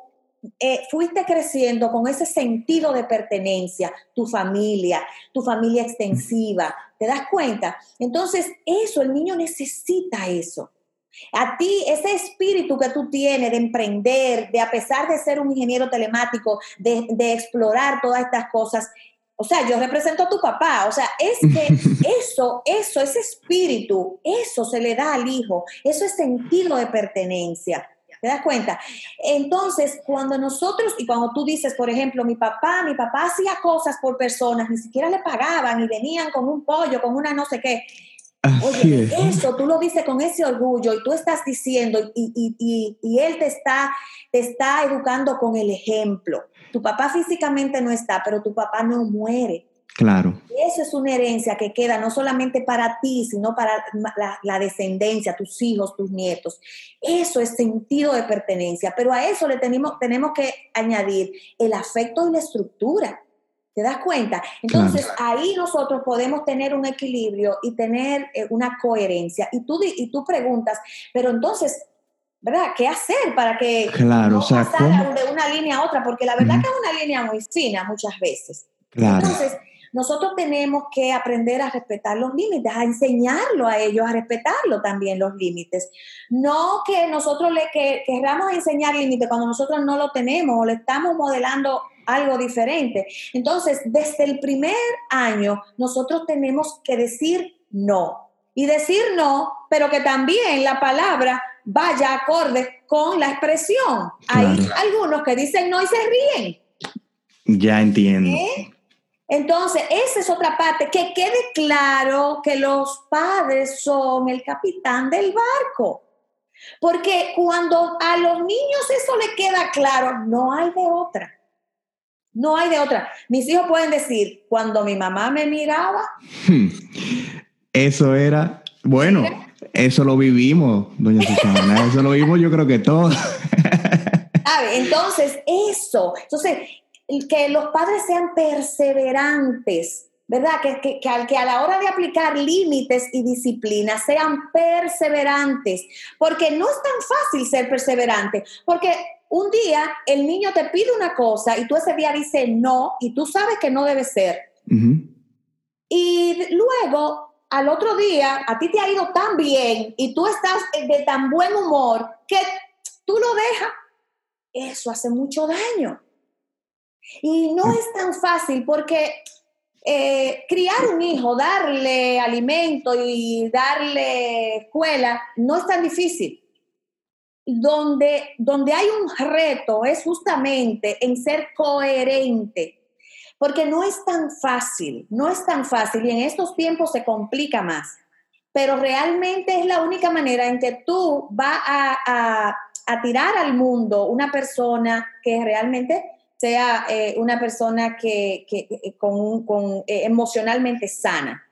eh, fuiste creciendo con ese sentido de pertenencia, tu familia, tu familia extensiva. ¿Te das cuenta? Entonces eso, el niño necesita eso. A ti, ese espíritu que tú tienes de emprender, de a pesar de ser un ingeniero telemático, de, explorar todas estas cosas, o sea, yo represento a tu papá, o sea, es que [laughs] eso, eso, ese espíritu, eso se le da al hijo, eso es sentido de pertenencia. ¿Te das cuenta? Entonces, cuando nosotros, y cuando tú dices, por ejemplo, mi papá, mi papá hacía cosas por personas, ni siquiera le pagaban y venían con un pollo, con una no sé qué. Oye, eso tú lo dices con ese orgullo y tú estás diciendo y, él te está, te está educando con el ejemplo. Tu papá físicamente no está, pero tu papá no muere. Claro. eso es una herencia que queda no solamente para ti, sino para la, descendencia, tus hijos, tus nietos. Eso es sentido de pertenencia, pero a eso le tenemos, tenemos que añadir el afecto y la estructura. ¿Te das cuenta? Entonces ahí nosotros podemos tener un equilibrio y tener eh, una coherencia. Y tú, y tú preguntas, pero entonces, ¿verdad? ¿Qué hacer para que claro, no o sea, de una línea a otra? Porque la verdad que es una línea muy fina muchas veces. Claro. Entonces, nosotros tenemos que aprender a respetar los límites, a enseñarlo a ellos, a respetarlo también los límites. No que nosotros le que, queramos enseñar límites cuando nosotros no lo tenemos o le estamos modelando algo diferente. Entonces, desde el primer año, nosotros tenemos que decir no. Y decir no, pero que también la palabra vaya acorde con la expresión. Hay algunos que dicen no y se ríen. Ya entiendo. ¿Eh? Entonces, esa es otra parte, que quede claro que los padres son el capitán del barco. Porque cuando a los niños eso le queda claro, no hay de otra. No hay de otra. Mis hijos pueden decir, cuando mi mamá me miraba. Hmm. Eso era, bueno, eso lo vivimos, doña Susana, [laughs] eso lo vimos yo creo que todos. Entonces, eso, entonces, que los padres sean perseverantes, ¿verdad? Que, que, que, que, a la hora de aplicar límites y disciplina sean perseverantes, porque no es tan fácil ser perseverante, porque un día el niño te pide una cosa y tú ese día dices no y tú sabes que no debe ser. Y luego, al otro día, a ti te ha ido tan bien y tú estás de tan buen humor que tú lo dejas. Eso hace mucho daño. Y no es tan fácil porque eh, criar un hijo, darle alimento y darle escuela, no es tan difícil. Donde, donde hay un reto es justamente en ser coherente, porque no es tan fácil, no es tan fácil y en estos tiempos se complica más, pero realmente es la única manera en que tú vas a, a tirar al mundo una persona que realmente sea eh, una persona que, eh, con, con eh, emocionalmente sana.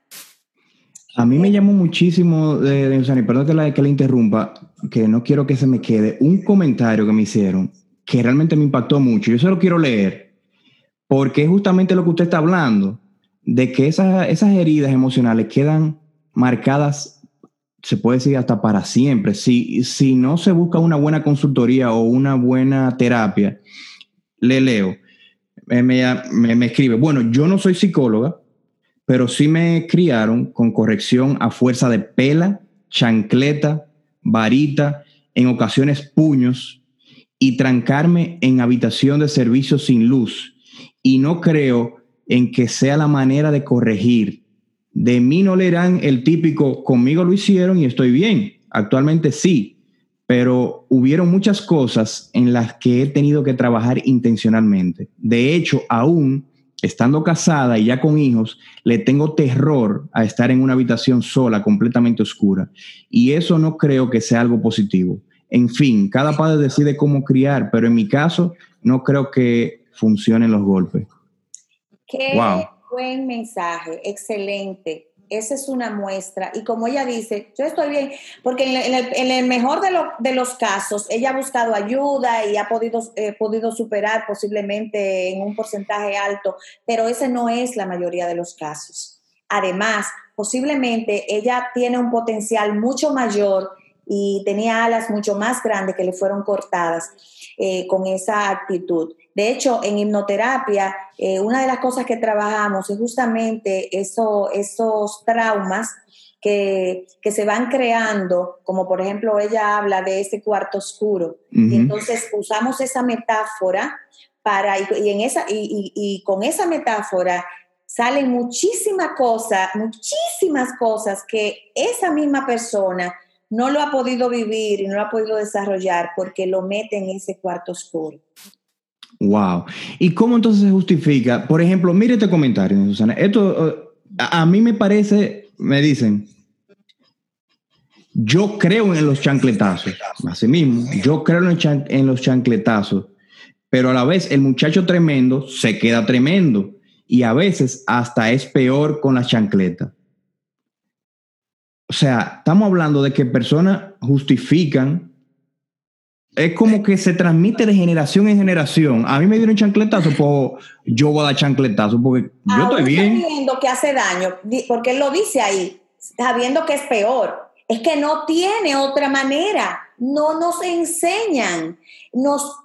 A mí me llamó muchísimo, de, de perdón que la, que interrumpa, que no quiero que se me quede, un comentario que me hicieron que realmente me impactó mucho. Yo se lo quiero leer, porque es justamente lo que usted está hablando, de que esas, esas heridas emocionales quedan marcadas, se puede decir hasta para siempre. Si, si no se busca una buena consultoría o una buena terapia, le leo, me, escribe, bueno, yo no soy psicóloga, pero sí me criaron con corrección a fuerza de pela, chancleta, varita, en ocasiones puños, y trancarme en habitación de servicio sin luz, y no creo en que sea la manera de corregir. De mí no leerán el típico, conmigo lo hicieron y estoy bien. Actualmente sí, pero hubieron muchas cosas en las que he tenido que trabajar intencionalmente. De hecho, aún estando casada y ya con hijos, le tengo terror a estar en una habitación sola, completamente oscura. Y eso no creo que sea algo positivo. En fin, cada padre decide cómo criar, pero en mi caso no creo que funcionen los golpes. Qué buen mensaje, excelente. Esa es una muestra. Y como ella dice, yo estoy bien, porque en, el, mejor de, los casos, ella ha buscado ayuda y ha podido, eh, podido superar posiblemente en un porcentaje alto, pero ese no es la mayoría de los casos. Además, posiblemente ella tiene un potencial mucho mayor y tenía alas mucho más grandes que le fueron cortadas eh, con esa actitud. De hecho, en hipnoterapia, eh, una de las cosas que trabajamos es justamente eso, esos traumas que, se van creando, como por ejemplo ella habla de ese cuarto oscuro. Y entonces usamos esa metáfora para, y, en esa, y, y con esa metáfora salen muchísimas cosas, muchísimas cosas que esa misma persona no lo ha podido vivir y no lo ha podido desarrollar porque lo mete en ese cuarto oscuro. Wow. ¿Y cómo entonces se justifica? Por ejemplo, mire este comentario, Susana. Esto uh, a, mí me parece, me dicen, yo creo en los chancletazos, así mismo, yo creo en, en los chancletazos, pero a la vez el muchacho tremendo se queda tremendo y a veces hasta es peor con las chancletas. O sea, estamos hablando de que personas justifican. Es como que se transmite de generación en generación. A mí me dieron chancletazo, pues yo voy a dar chancletazo porque yo estoy bien. Sabiendo que hace daño, porque él lo dice ahí, sabiendo que es peor. Es que no tiene otra manera. No nos enseñan. Nos,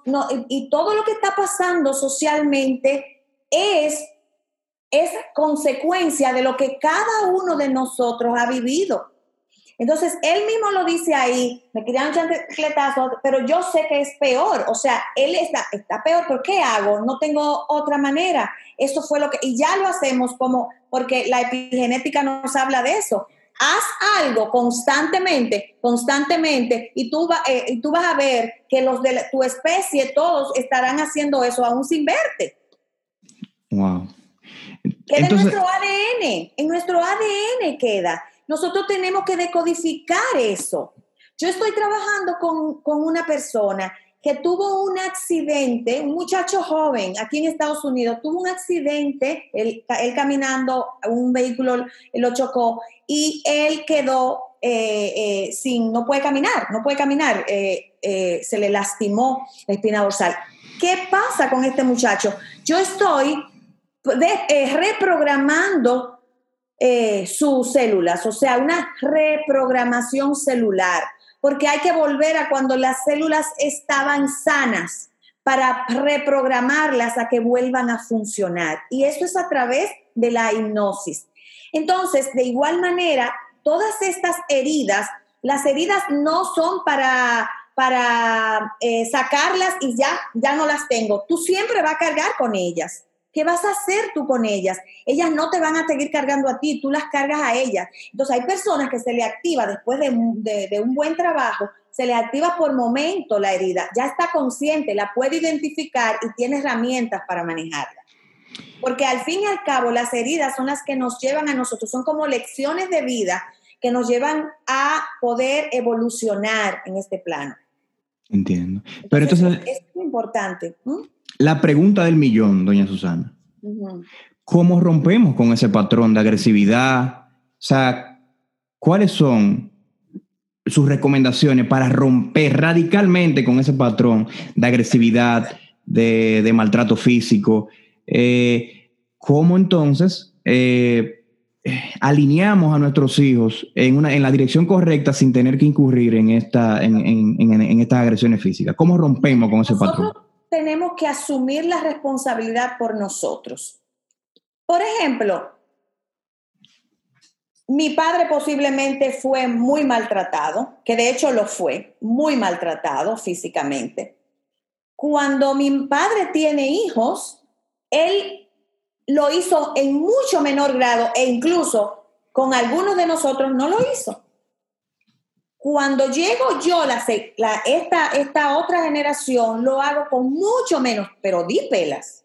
y todo lo que está pasando socialmente es, es consecuencia de lo que cada uno de nosotros ha vivido. Entonces, él mismo lo dice ahí, me querían un chancletazo, pero yo sé que es peor, o sea, él está, está peor, ¿pero qué hago? No tengo otra manera. Eso fue lo que, y ya lo hacemos como, porque la epigenética nos habla de eso. Haz algo constantemente, constantemente, y tú, eh, y tú vas a ver que los de tu especie, todos estarán haciendo eso aún sin verte. Wow. Queda en nuestro ADN, en nuestro ADN queda. Nosotros tenemos que decodificar eso. Yo estoy trabajando con, una persona que tuvo un accidente, un muchacho joven aquí en Estados Unidos, tuvo un accidente, él, caminando, un vehículo lo chocó y él quedó eh, eh, sin, no puede caminar, no puede caminar, eh, se le lastimó la espina dorsal. ¿Qué pasa con este muchacho? Yo estoy reprogramando eh, sus células, o sea, una reprogramación celular, porque hay que volver a cuando las células estaban sanas para reprogramarlas a que vuelvan a funcionar. Y eso es a través de la hipnosis. Entonces, de igual manera, todas estas heridas, las heridas no son para para eh, sacarlas y ya, ya no las tengo. Tú siempre vas a cargar con ellas. ¿Qué vas a hacer tú con ellas? Ellas no te van a seguir cargando a ti, tú las cargas a ellas. Entonces hay personas que se le activa después de, un buen trabajo, se le activa por momento la herida, ya está consciente, la puede identificar y tiene herramientas para manejarla. Porque al fin y al cabo las heridas son las que nos llevan a nosotros, son como lecciones de vida que nos llevan a poder evolucionar en este plano. Entiendo. Pero entonces, es importante. La pregunta del millón, doña Susana. ¿Cómo rompemos con ese patrón de agresividad? O sea, ¿cuáles son sus recomendaciones para romper radicalmente con ese patrón de agresividad, de, maltrato físico? Eh, ¿Cómo entonces eh, alineamos a nuestros hijos en, una, en la dirección correcta sin tener que incurrir en, esta, en, en estas agresiones físicas? ¿Cómo rompemos con ese patrón? Tenemos que asumir la responsabilidad por nosotros. Por ejemplo, mi padre posiblemente fue muy maltratado, que de hecho lo fue, muy maltratado físicamente. Cuando mi padre tiene hijos, él lo hizo en mucho menor grado e incluso con algunos de nosotros no lo hizo. Cuando llego yo, la, esta, esta otra generación, lo hago con mucho menos, pero di pelas.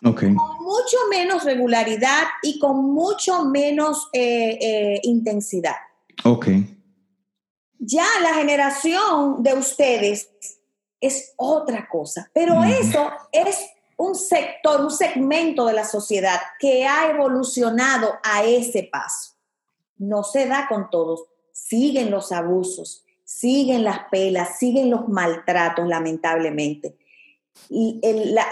Okay. Con mucho menos regularidad y con mucho menos eh, eh, intensidad. Ok. Ya la generación de ustedes es otra cosa, pero eso es un sector, un segmento de la sociedad que ha evolucionado a ese paso. No se da con todos, siguen los abusos, siguen las pelas, siguen los maltratos, lamentablemente. Y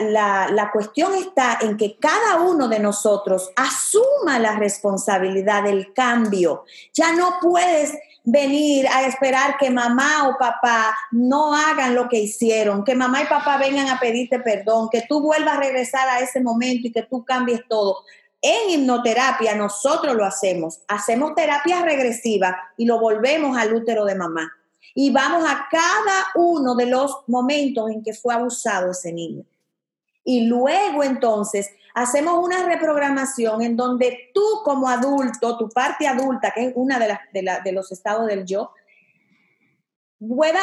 la, la, cuestión está en que cada uno de nosotros asuma la responsabilidad del cambio. Ya no puedes venir a esperar que mamá o papá no hagan lo que hicieron, que mamá y papá vengan a pedirte perdón, que tú vuelvas a regresar a ese momento y que tú cambies todo. En hipnoterapia nosotros lo hacemos, hacemos terapia regresiva y lo volvemos al útero de mamá. Y vamos a cada uno de los momentos en que fue abusado ese niño. Y luego entonces hacemos una reprogramación en donde tú como adulto, tu parte adulta, que es una de, los estados del yo, pueda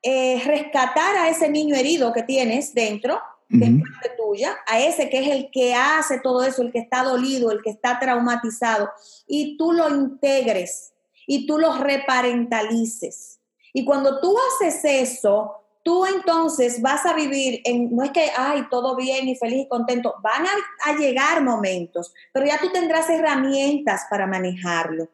eh, rescatar a ese niño herido que tienes dentro que es parte tuya, a ese que es el que hace todo eso, el que está dolido, el que está traumatizado, y tú lo integres y tú lo reparentalices. Y cuando tú haces eso, tú entonces vas a vivir en, no es que, ay, todo bien y feliz y contento, van a, a llegar momentos, pero ya tú tendrás herramientas para manejarlo.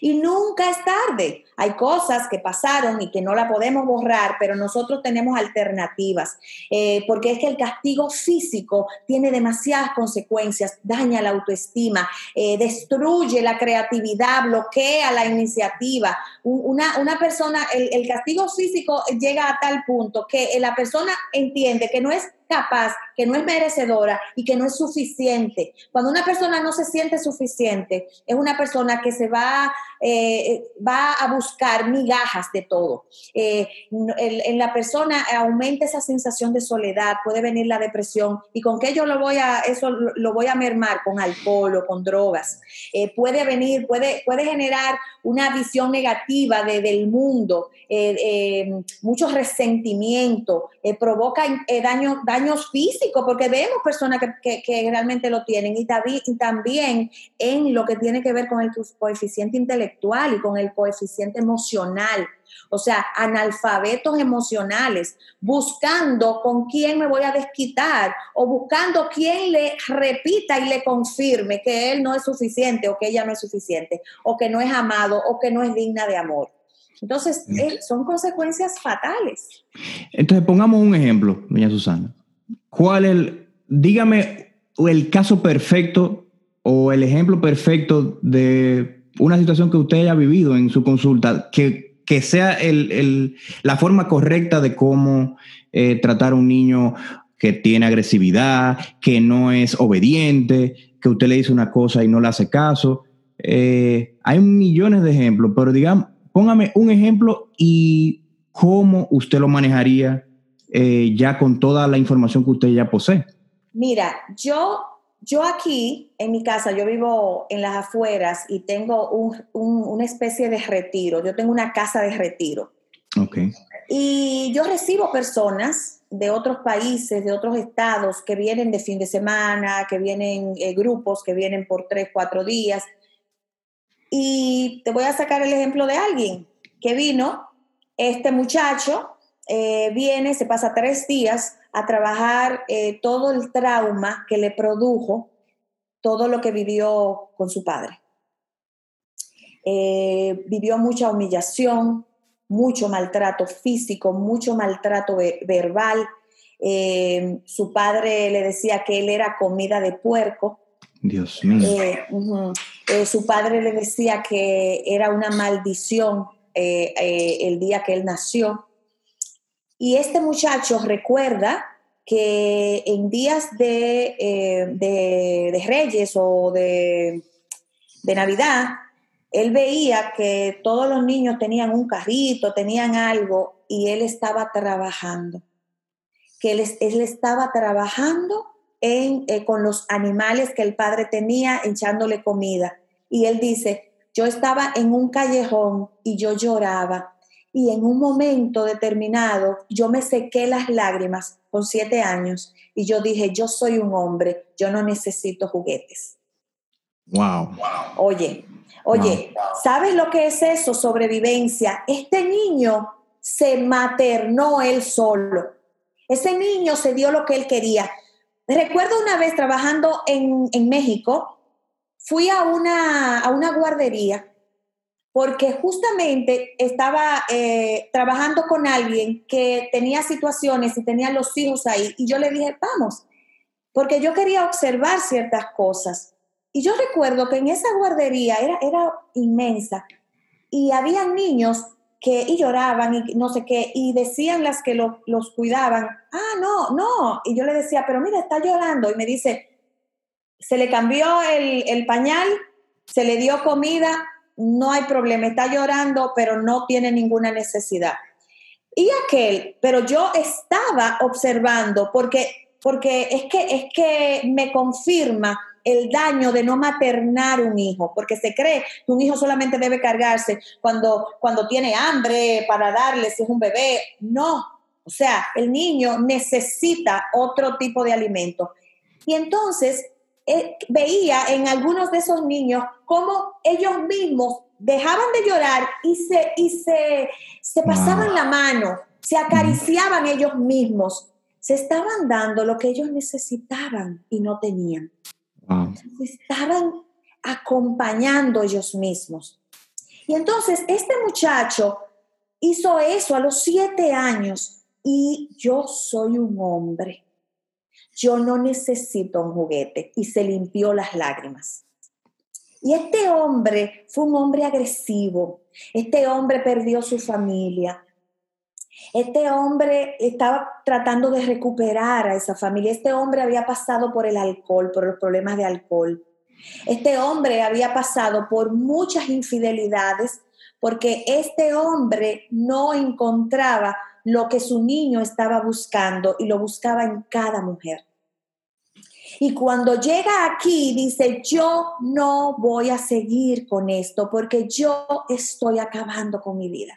Y nunca es tarde. Hay cosas que pasaron y que no la podemos borrar, pero nosotros tenemos alternativas, eh, porque es que el castigo físico tiene demasiadas consecuencias, daña la autoestima, eh, destruye la creatividad, bloquea la iniciativa. Una, una persona, el, el castigo físico llega a tal punto que la persona entiende que no es capaz, que no es merecedora y que no es suficiente. Cuando una persona no se siente suficiente, es una persona que se va, eh, va a buscar migajas de todo. Eh, en la persona aumenta esa sensación de soledad, puede venir la depresión y con qué yo lo voy a, eso lo voy a mermar con alcohol o con drogas. Eh, puede venir, puede, puede generar una visión negativa de, del mundo, mucho resentimiento, provoca daño, daño físicos, porque vemos personas que, realmente lo tienen, y, también en lo que tiene que ver con el coeficiente intelectual y con el coeficiente emocional. O sea, analfabetos emocionales, buscando con quién me voy a desquitar o buscando quién le repita y le confirme que él no es suficiente o que ella no es suficiente o que no es amado o que no es digna de amor. Entonces, eh, son consecuencias fatales. Entonces, pongamos un ejemplo, doña Susana. ¿Cuál el, dígame el caso perfecto o el ejemplo perfecto de una situación que usted haya vivido en su consulta, que, que sea el, la forma correcta de cómo eh, tratar a un niño que tiene agresividad, que no es obediente, que usted le dice una cosa y no le hace caso. Eh, hay millones de ejemplos, pero digamos, póngame un ejemplo y cómo usted lo manejaría eh, ya con toda la información que usted ya posee? Mira, yo, yo aquí en mi casa, yo vivo en las afueras y tengo una especie de retiro. Yo tengo una casa de retiro. Ok. Y yo recibo personas de otros países, de otros estados, que vienen de fin de semana, que vienen eh, grupos, que vienen por tres, cuatro días. Y te voy a sacar el ejemplo de alguien que vino, este muchacho eh, viene, se pasa tres días a trabajar eh, todo el trauma que le produjo todo lo que vivió con su padre. Eh, vivió mucha humillación, mucho maltrato físico, mucho maltrato verbal. su padre le decía que él era comida de puerco. Dios mío. su padre le decía que era una maldición el día que él nació. Y este muchacho recuerda que en días de, eh, Reyes o de, Navidad, él veía que todos los niños tenían un carrito, tenían algo, y él estaba trabajando. Que él, él estaba trabajando en, eh, con los animales que el padre tenía, echándole comida. Y él dice, yo estaba en un callejón y yo lloraba. Y en un momento determinado yo me sequé las lágrimas con siete años y yo dije, yo soy un hombre, yo no necesito juguetes. Wow. Oye, oye, ¿sabes lo que es eso? Sobrevivencia. Este niño se maternó él solo. Ese niño se dio lo que él quería. Recuerdo una vez trabajando en, México, fui a una, a una guardería porque justamente estaba eh, trabajando con alguien que tenía situaciones y tenía los hijos ahí y yo le dije, vamos, porque yo quería observar ciertas cosas. Y yo recuerdo que en esa guardería era, era inmensa y había niños que y lloraban y no sé qué, y decían las que los cuidaban, ah, no, no, y yo le decía, pero mira, está llorando, y me dice, se le cambió el, el pañal, se le dio comida, no hay problema, está llorando, pero no tiene ninguna necesidad. Y aquel, pero yo estaba observando, porque, porque es, que, es que me confirma el daño de no maternar un hijo, porque se cree que un hijo solamente debe cargarse cuando, cuando tiene hambre para darle, si es un bebé. No, o sea, el niño necesita otro tipo de alimento. Y entonces eh, veía en algunos de esos niños cómo ellos mismos dejaban de llorar y se, y se, se pasaban la mano, se acariciaban ellos mismos, se estaban dando lo que ellos necesitaban y no tenían. Se estaban acompañando ellos mismos. Y entonces este muchacho hizo eso a los siete años y yo soy un hombre. Yo no necesito un juguete. Y se limpió las lágrimas. Y este hombre fue un hombre agresivo. Este hombre perdió su familia. Este hombre estaba tratando de recuperar a esa familia. Este hombre había pasado por el alcohol, por los problemas de alcohol. Este hombre había pasado por muchas infidelidades porque este hombre no encontraba lo que su niño estaba buscando y lo buscaba en cada mujer. Y cuando llega aquí, dice, yo no voy a seguir con esto porque yo estoy acabando con mi vida.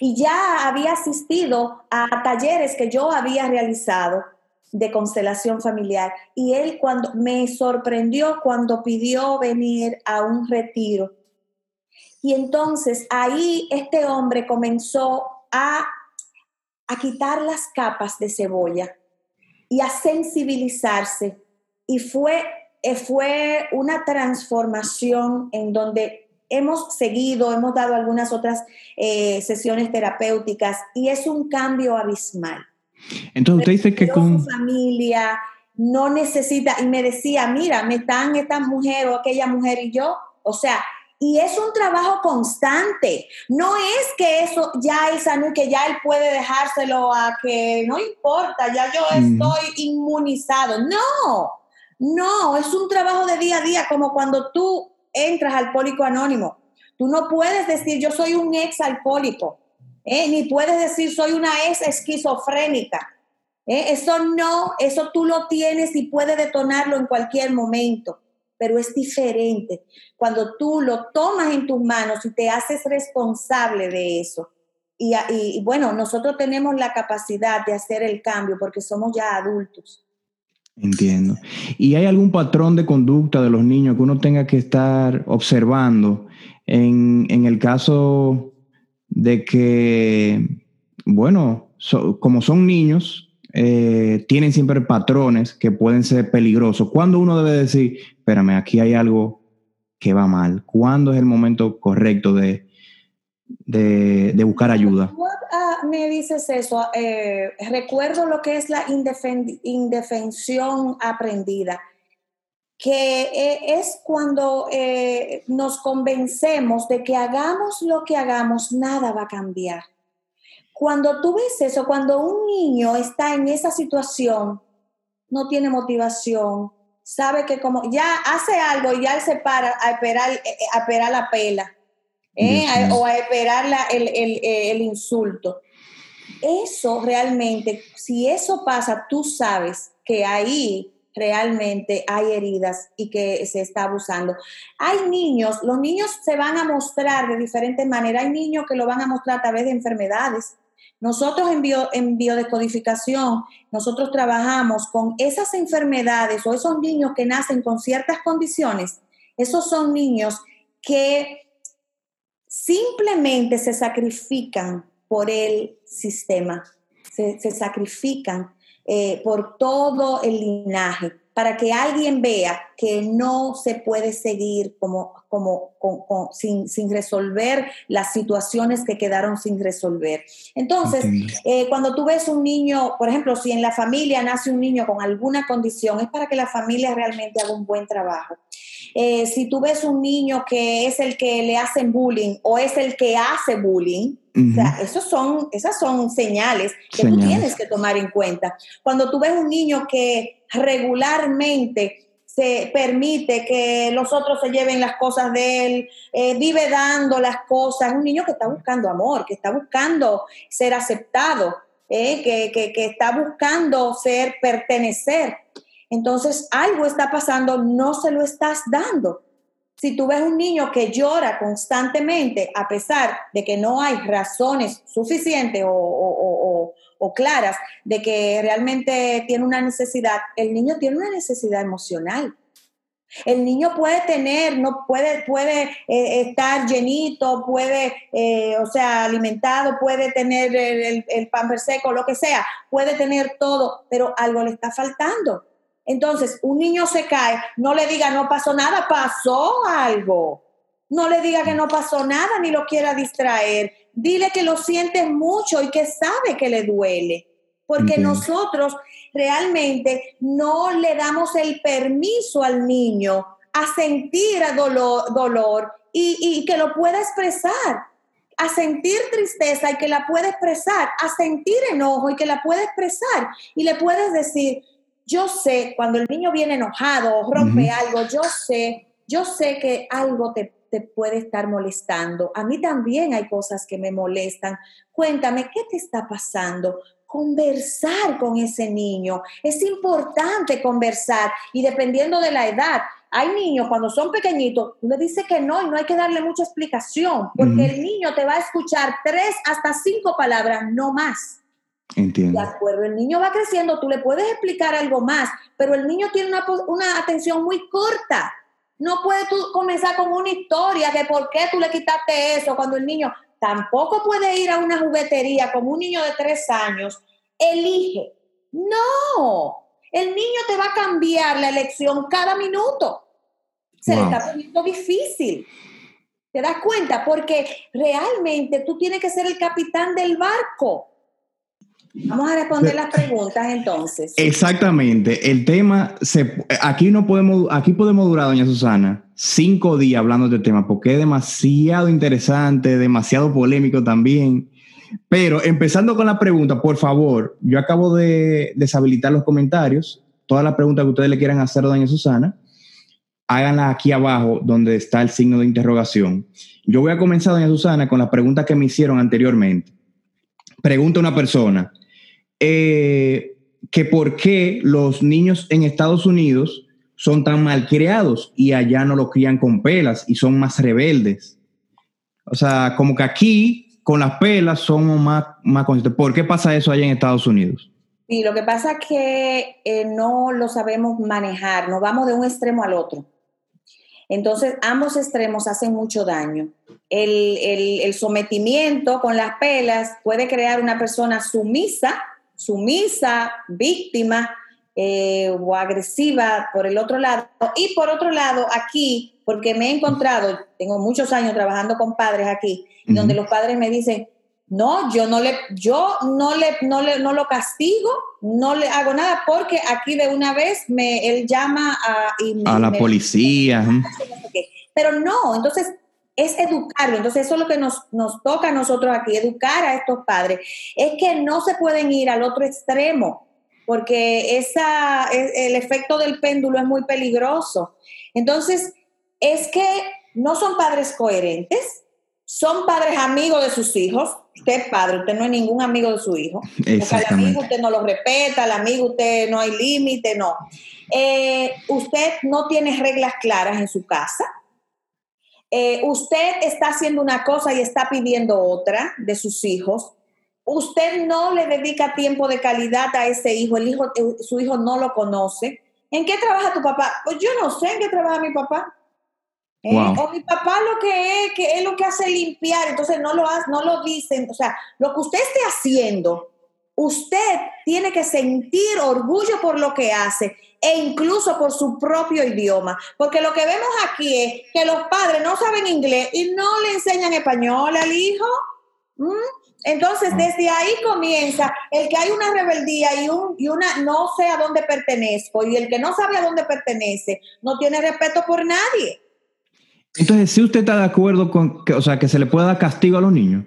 Y ya había asistido a talleres que yo había realizado de constelación familiar. Y él cuando me sorprendió cuando pidió venir a un retiro. Y entonces ahí este hombre comenzó a, a quitar las capas de cebolla y a sensibilizarse. Y fue, eh, fue una transformación en donde hemos seguido, hemos dado algunas otras eh, sesiones terapéuticas y es un cambio abismal. Entonces usted dice que con... Su familia no necesita, y me decía, mira, me están esta mujer o aquella mujer y yo, o sea, y es un trabajo constante. No es que eso ya él sanó y que ya él puede dejárselo a que no importa, ya yo estoy inmunizado. No, no, es un trabajo de día a día, como cuando tú entras alcohólico anónimo. Tú no puedes decir yo soy un ex alcohólico, ¿eh? ni puedes decir soy una ex esquizofrénica. ¿eh? Eso no, eso tú lo tienes y puedes detonarlo en cualquier momento, pero es diferente cuando tú lo tomas en tus manos y te haces responsable de eso. Y, bueno, nosotros tenemos la capacidad de hacer el cambio porque somos ya adultos. Entiendo. ¿Y hay algún patrón de conducta de los niños que uno tenga que estar observando en, el caso de que, bueno, como son niños, eh, tienen siempre patrones que pueden ser peligrosos? ¿Cuándo uno debe decir, espérame, aquí hay algo que va mal? ¿Cuándo es el momento correcto de, de buscar ayuda? me dices eso, eh, recuerdo lo que es la indefensión aprendida, que eh, es cuando eh, nos convencemos de que hagamos lo que hagamos, nada va a cambiar. Cuando tú ves eso, cuando un niño está en esa situación, no tiene motivación, sabe que como ya hace algo y ya él se para a esperar, a esperar la pela. o a esperar el, el, el, insulto eso realmente, si eso pasa, tú sabes que ahí realmente hay heridas y que se está abusando. Hay niños, los niños se van a mostrar de diferentes maneras. Hay niños que lo van a mostrar a través de enfermedades. Nosotros en, en biodescodificación, nosotros trabajamos con esas enfermedades o esos niños que nacen con ciertas condiciones. Esos son niños que simplemente se sacrifican por el sistema, se, se sacrifican eh, por todo el linaje, para que alguien vea que no se puede seguir como, como, sin, sin, resolver las situaciones que quedaron sin resolver. Entonces, eh, cuando tú ves un niño, por ejemplo, si en la familia nace un niño con alguna condición, es para que la familia realmente haga un buen trabajo. Eh, si tú ves un niño que es el que le hacen bullying o es el que hace bullying, o sea, esos son, esas son señales que tú tienes que tomar en cuenta. Cuando tú ves un niño que regularmente se permite que los otros se lleven las cosas de él, eh, vive dando las cosas, un niño que está buscando amor, que está buscando ser aceptado, eh, que, que, que está buscando ser pertenecer. Entonces algo está pasando, no se lo estás dando. Si tú ves un niño que llora constantemente, a pesar de que no hay razones suficientes o, claras de que realmente tiene una necesidad, el niño tiene una necesidad emocional. El niño puede tener, no puede, puede eh, estar llenito, puede, eh, o sea, alimentado, puede tener el, el pan seco, lo que sea, puede tener todo, pero algo le está faltando. Entonces, un niño se cae, no le diga no pasó nada, pasó algo. No le diga que no pasó nada ni lo quiera distraer. Dile que lo siente mucho y que sabe que le duele. Porque nosotros realmente no le damos el permiso al niño a sentir dolor, dolor y, y que lo pueda expresar a sentir tristeza y que la pueda expresar, a sentir enojo y que la pueda expresar. Y le puedes decir, yo sé, cuando el niño viene enojado o rompe algo, yo sé, yo sé que algo te, puede estar molestando. A mí también hay cosas que me molestan. Cuéntame, ¿qué te está pasando? Conversar con ese niño. Es importante conversar y dependiendo de la edad, hay niños cuando son pequeñitos, tú le dices que no y no hay que darle mucha explicación, porque el niño te va a escuchar tres hasta cinco palabras, no más. Entiendo. De acuerdo, el niño va creciendo, tú le puedes explicar algo más, pero el niño tiene una, atención muy corta. No puedes tú comenzar con una historia de por qué tú le quitaste eso cuando el niño tampoco puede ir a una juguetería como un niño de tres años. Elige. No, el niño te va a cambiar la elección cada minuto. Se le está poniendo difícil. ¿Te das cuenta? Porque realmente tú tienes que ser el capitán del barco. Vamos a responder las preguntas entonces. Exactamente. El tema, se, aquí no podemos, aquí podemos durar, doña Susana, cinco días hablando del tema, porque es demasiado interesante, demasiado polémico también. Pero empezando con la pregunta, por favor, yo acabo de deshabilitar los comentarios. Todas las preguntas que ustedes le quieran hacer a doña Susana, háganlas aquí abajo donde está el signo de interrogación. Yo voy a comenzar, doña Susana, con las preguntas que me hicieron anteriormente. Pregunta una persona, eh, que por qué los niños en Estados Unidos son tan mal criados y allá no lo crían con pelas y son más rebeldes. O sea, como que aquí con las pelas somos más, más conscientes. ¿Por qué pasa eso allá en Estados Unidos? Sí, lo que pasa es que eh, no lo sabemos manejar, nos vamos de un extremo al otro. Entonces, ambos extremos hacen mucho daño. El, el sometimiento con las pelas puede crear una persona sumisa sumisa, víctima eh, o agresiva por el otro lado. Y por otro lado, aquí, porque me he encontrado, tengo muchos años trabajando con padres aquí, donde los padres me dicen, no, yo no le, yo no le, no le, no lo castigo, no le hago nada, porque aquí de una vez me, él llama a, a la policía. [laughs] Pero no, entonces es educarlo. Entonces, eso es lo que nos, nos toca a nosotros aquí, educar a estos padres. Es que no se pueden ir al otro extremo, porque esa, el efecto del péndulo es muy peligroso. Entonces, es que no son padres coherentes, son padres amigos de sus hijos, Usted es padre, usted no es ningún amigo de su hijo. Porque al amigo usted no lo respeta, al amigo usted no hay límite, no. Eh, usted no tiene reglas claras en su casa. Eh, usted está haciendo una cosa y está pidiendo otra de sus hijos. Usted no le dedica tiempo de calidad a ese hijo. El hijo, eh, su hijo no lo conoce. ¿En qué trabaja tu papá? Pues yo no sé en qué trabaja mi papá. Eh, o mi papá lo que es, que es lo que hace limpiar, entonces no lo, hace, no lo dicen. O sea, lo que usted esté haciendo, usted tiene que sentir orgullo por lo que hace e incluso por su propio idioma. Porque lo que vemos aquí es que los padres no saben inglés y no le enseñan español al hijo. Entonces, ah. desde ahí comienza el que hay una rebeldía y, un, y una no sé a dónde pertenezco, y el que no sabe a dónde pertenece no tiene respeto por nadie. Entonces, si usted está de acuerdo con que, o sea, que se le pueda dar castigo a los niños.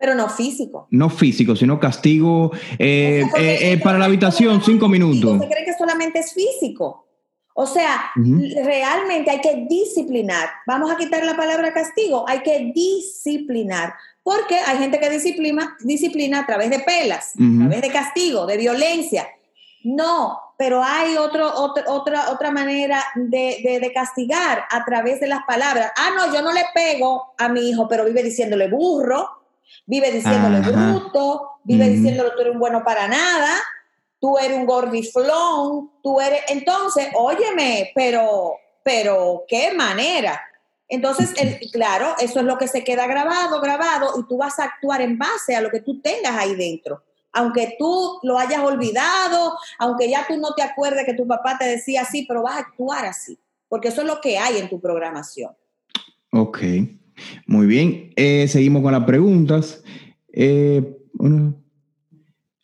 Pero no físico. No físico, sino castigo eh, eh, eh, para la habitación, cinco minutos. ¿Se cree que solamente es físico? O sea, realmente hay que disciplinar. Vamos a quitar la palabra castigo, hay que disciplinar. Porque hay gente que disciplina, disciplina a través de pelas, a través de castigo, de violencia. No, pero hay otro, otra, otra manera de, castigar a través de las palabras. Ah, no, yo no le pego a mi hijo, pero vive diciéndole burro, vive diciéndole bruto, vive diciéndole tú eres un bueno para nada, tú eres un gordiflón, tú eres... Entonces, óyeme, pero, pero, ¿qué manera? Entonces, el, claro, eso es lo que se queda grabado, grabado, y tú vas a actuar en base a lo que tú tengas ahí dentro. Aunque tú lo hayas olvidado, aunque ya tú no te acuerdes que tu papá te decía así, pero vas a actuar así, porque eso es lo que hay en tu programación. Ok, muy bien. Eh, seguimos con las preguntas. Eh,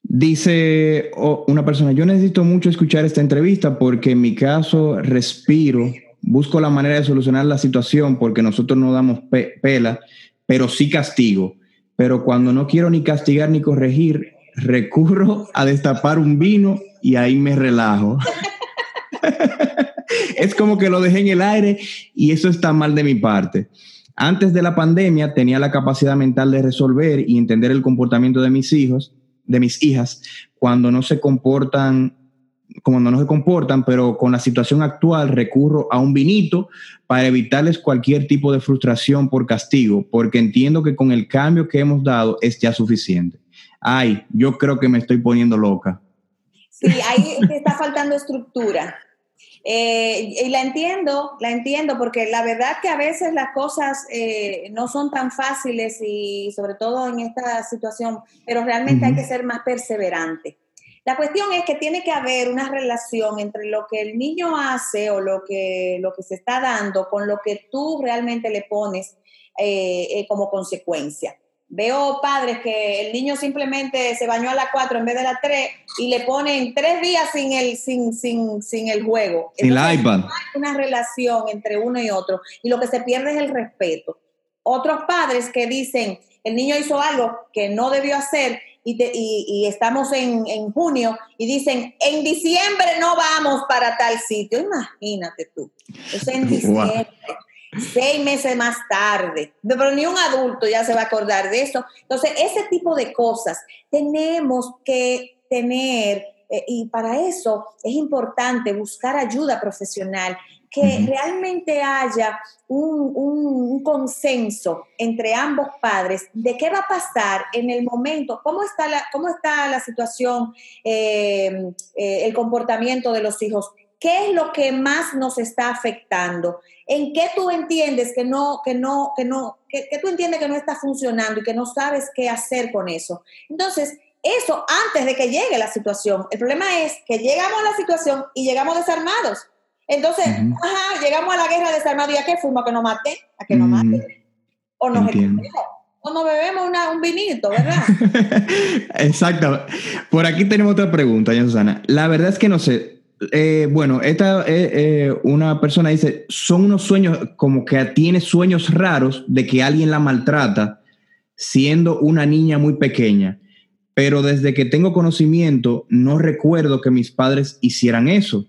dice una persona, yo necesito mucho escuchar esta entrevista porque en mi caso respiro busco la manera de solucionar la situación porque nosotros no damos pela, pero sí castigo. Pero cuando no quiero ni castigar ni corregir, recurro a destapar un vino y ahí me relajo. [laughs] es como que lo dejé en el aire y eso está mal de mi parte. Antes de la pandemia tenía la capacidad mental de resolver y entender el comportamiento de mis hijos, de mis hijas, cuando no se comportan como no se comportan, pero con la situación actual recurro a un vinito para evitarles cualquier tipo de frustración por castigo, porque entiendo que con el cambio que hemos dado es ya suficiente. Ay, yo creo que me estoy poniendo loca. Sí, ahí está faltando estructura. Eh, y la entiendo, la entiendo, porque la verdad que a veces las cosas eh, no son tan fáciles y sobre todo en esta situación, pero realmente hay que ser más perseverante. La cuestión es que tiene que haber una relación entre lo que el niño hace o lo que, lo que se está dando con lo que tú realmente le pones eh, eh, como consecuencia. Veo padres que el niño simplemente se bañó a las 4 en vez de las 3 y le ponen tres días sin el, sin, sin, sin el juego. Sin el iPad. hay una relación entre uno y otro y lo que se pierde es el respeto. Otros padres que dicen, el niño hizo algo que no debió hacer y, estamos en, junio y dicen, en diciembre no vamos para tal sitio. Imagínate tú. Es en [laughs] diciembre. Seis meses más tarde, pero ni un adulto ya se va a acordar de eso. Entonces, ese tipo de cosas tenemos que tener, eh, y para eso es importante buscar ayuda profesional que realmente haya un, consenso entre ambos padres de qué va a pasar en el momento, cómo está la, cómo está la situación, eh, eh, el comportamiento de los hijos, qué es lo que más nos está afectando, en qué tú entiendes que no, que no, que no, que, tú entiendes que no está funcionando y que no sabes qué hacer con eso. Entonces, eso antes de que llegue la situación. El problema es que llegamos a la situación y llegamos desarmados. Entonces, ajá, llegamos a la guerra desarmada y a qué fuimos, a que nos mate, a que nos mate. O nos o nos bebemos un vinito, ¿verdad? [laughs] Exacto. Por aquí tenemos otra pregunta, ya Susana. La verdad es que no sé. Eh, bueno, esta eh, eh, una persona dice, son unos sueños, como que tiene sueños raros de que alguien la maltrata siendo una niña muy pequeña. Pero desde que tengo conocimiento, no recuerdo que mis padres hicieran eso.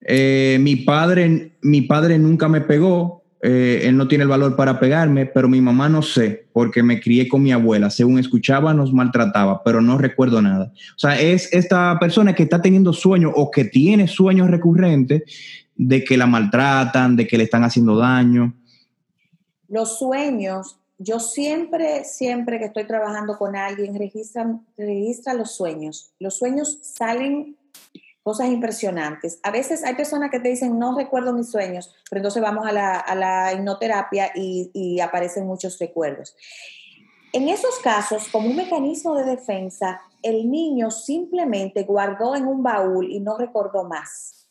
Eh, mi, padre, mi padre nunca me pegó, eh, él no tiene el valor para pegarme, pero mi mamá no sé, porque me crié con mi abuela. Según escuchaba, nos maltrataba, pero no recuerdo nada. O sea, es esta persona que está teniendo sueños o que tiene sueños recurrentes de que la maltratan, de que le están haciendo daño. Los sueños, yo siempre, siempre que estoy trabajando con alguien, registra, registra los sueños. Los sueños salen cosas impresionantes. A veces hay personas que te dicen, no recuerdo mis sueños, pero entonces vamos a la, a hipnoterapia y, y aparecen muchos recuerdos. En esos casos, como un mecanismo de defensa, el niño simplemente guardó en un baúl y no recordó más.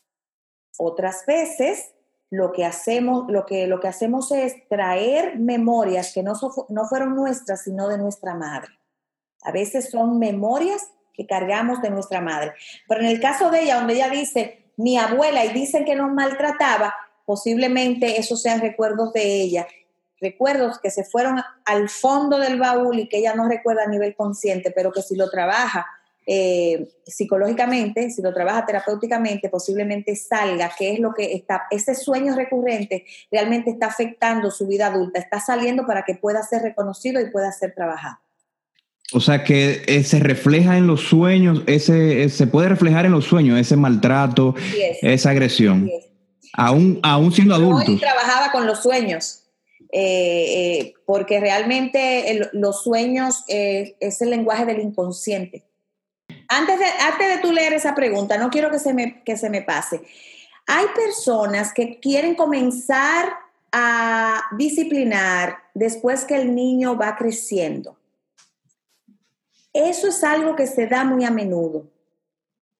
Otras veces, lo que hacemos, lo que, lo que hacemos es traer memorias que no, no fueron nuestras, sino de nuestra madre. A veces son memorias que cargamos de nuestra madre. Pero en el caso de ella, donde ella dice, mi abuela, y dicen que nos maltrataba, posiblemente esos sean recuerdos de ella, recuerdos que se fueron al fondo del baúl y que ella no recuerda a nivel consciente, pero que si lo trabaja eh, psicológicamente, si lo trabaja terapéuticamente, posiblemente salga qué es lo que está, ese sueño recurrente realmente está afectando su vida adulta, está saliendo para que pueda ser reconocido y pueda ser trabajado. O sea que eh, se refleja en los sueños, ese, eh, se puede reflejar en los sueños, ese maltrato, esa agresión. Aún, aún siendo adulto. Hoy trabajaba con los sueños, eh, porque realmente los sueños es el lenguaje del inconsciente. Antes de, antes de tú leer esa pregunta, no quiero que se, me, que se me pase. Hay personas que quieren comenzar a disciplinar después que el niño va creciendo. Eso es algo que se da muy a menudo.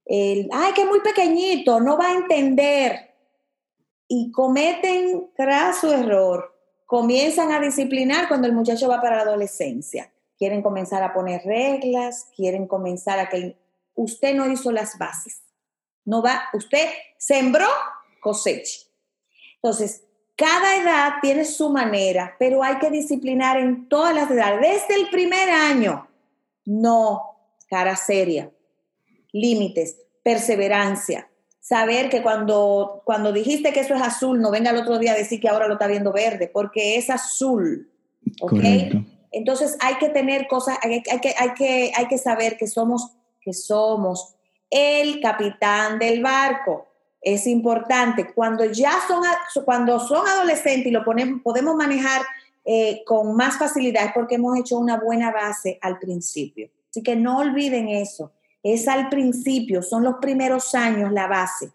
El, ay, que muy pequeñito, no va a entender. Y cometen su error. Comienzan a disciplinar cuando el muchacho va para la adolescencia. Quieren comenzar a poner reglas, quieren comenzar a que usted no hizo las bases. No va, usted sembró, cosecha. Entonces, cada edad tiene su manera, pero hay que disciplinar en todas las edades, desde el primer año no, cara seria, límites, perseverancia, saber que cuando, cuando dijiste que eso es azul, no venga el otro día a decir que ahora lo está viendo verde, porque es azul. ¿Ok? Entonces hay que tener cosas, hay, que, hay, que, hay que saber que somos, que somos el capitán del barco. Es importante. Cuando ya son, cuando son adolescentes y lo ponemos, podemos manejar eh, con más facilidad es porque hemos hecho una buena base al principio. Así que no olviden eso. Es al principio, son los primeros años la base.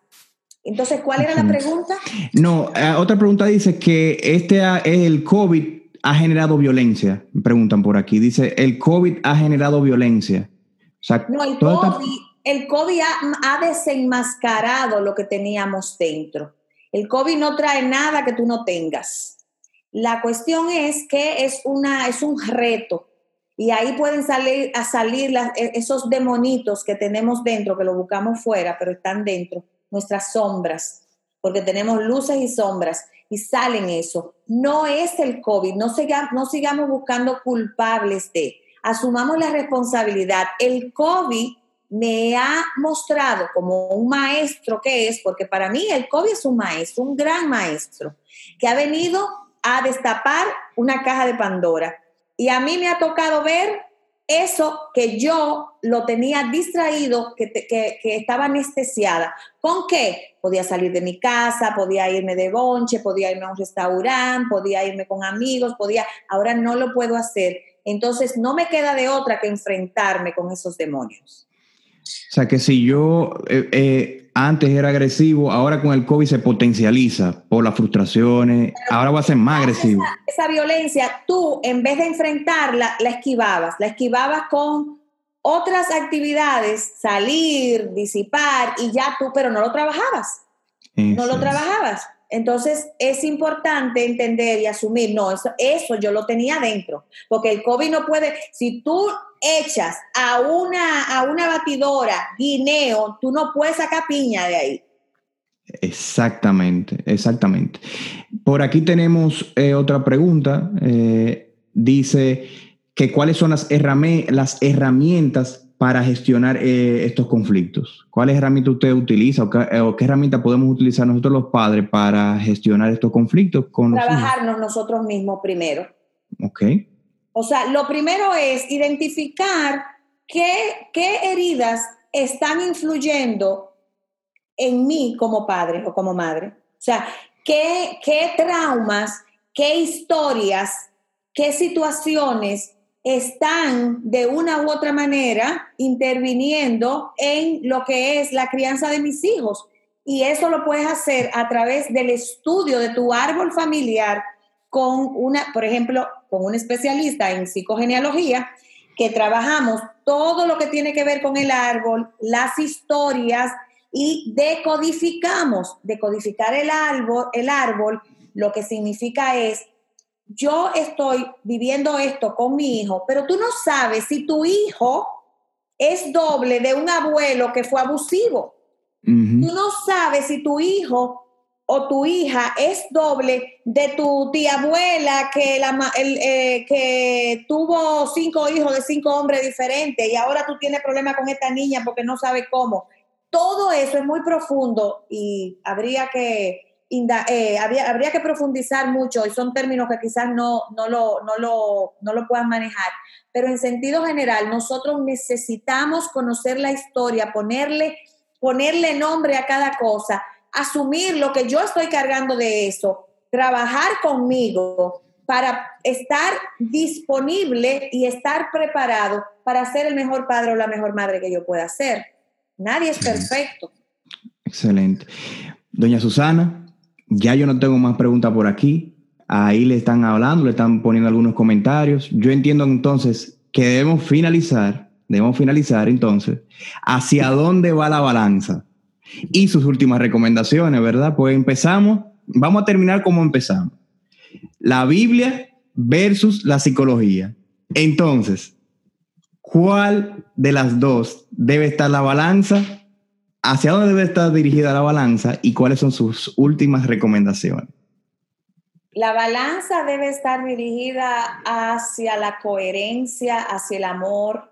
Entonces, ¿cuál era la pregunta? No, eh, otra pregunta dice que este el COVID ha generado violencia. Me preguntan por aquí. Dice, el COVID ha generado violencia. no, el COVID, el COVID ha, ha desenmascarado lo que teníamos dentro. El COVID no trae nada que tú no tengas. La cuestión es que es, una, es un reto y ahí pueden salir a salir e, esos demonitos que tenemos dentro, que lo buscamos fuera, pero están dentro, nuestras sombras, porque tenemos luces y sombras y salen eso. No es el COVID, no, no sigamos buscando culpables de, asumamos la responsabilidad. El COVID me ha mostrado como un maestro que es, porque para mí el COVID es un maestro, un gran maestro, que ha venido a destapar una caja de Pandora. Y a mí me ha tocado ver eso que yo lo tenía distraído, que, que, estaba anestesiada. ¿Con qué? Podía salir de mi casa, podía irme de bonche, podía irme a un restaurante, podía irme con amigos, podía, ahora no lo puedo hacer. Entonces no me queda de otra que enfrentarme con esos demonios. O sea que si yo eh, eh, antes era agresivo, ahora con el COVID se potencializa por las frustraciones, ahora va a ser más agresivo. Esa, violencia, tú en vez de enfrentarla, la esquivabas, la esquivabas con otras actividades, salir, disipar y ya tú, pero no lo trabajabas. no lo trabajabas. Entonces es importante entender y asumir, no, eso, eso yo lo tenía dentro, porque el COVID no puede, si tú echas a una, a una batidora guineo, tú no puedes sacar piña de ahí. Exactamente, exactamente. Por aquí tenemos eh, otra pregunta. Eh, dice que cuáles son las, las herramientas para gestionar eh, estos conflictos? ¿Cuáles herramientas usted utiliza o qué, o qué herramientas podemos utilizar nosotros los padres para gestionar estos conflictos? Con Trabajarnos nosotros mismos primero. Ok. O sea, lo primero es identificar qué, qué heridas están influyendo en mí como padre o como madre. O sea, qué, qué traumas, qué historias, qué situaciones están de una u otra manera interviniendo en lo que es la crianza de mis hijos. Y eso lo puedes hacer a través del estudio de tu árbol familiar con una, por ejemplo, con un especialista en psicogenealogía, que trabajamos todo lo que tiene que ver con el árbol, las historias y decodificamos. Decodificar el árbol, el árbol lo que significa es yo estoy viviendo esto con mi hijo, pero tú no sabes si tu hijo es doble de un abuelo que fue abusivo. Tú no sabes si tu hijo o tu hija es doble de tu tía abuela que, la, eh, que tuvo cinco hijos de cinco hombres diferentes y ahora tú tienes problemas con esta niña porque no sabe cómo. Todo eso es muy profundo y habría que eh, habría, que profundizar mucho y son términos que quizás no, no, lo, no, lo, no lo puedan manejar, pero en sentido general nosotros necesitamos conocer la historia, ponerle, ponerle nombre a cada cosa, asumir lo que yo estoy cargando de eso, trabajar conmigo para estar disponible y estar preparado para ser el mejor padre o la mejor madre que yo pueda ser. Nadie es perfecto. Excelente. Doña Susana, ya yo no tengo más preguntas por aquí. Ahí le están hablando, le están poniendo algunos comentarios. Yo entiendo entonces que debemos finalizar, debemos finalizar entonces, hacia dónde va la balanza y sus últimas recomendaciones, ¿verdad? Pues empezamos, vamos a terminar como empezamos. La Biblia versus la psicología. Entonces, ¿cuál de las dos debe estar la balanza hacia dónde debe estar dirigida la balanza y cuáles son sus últimas recomendaciones. La balanza debe estar dirigida hacia la coherencia, hacia el amor,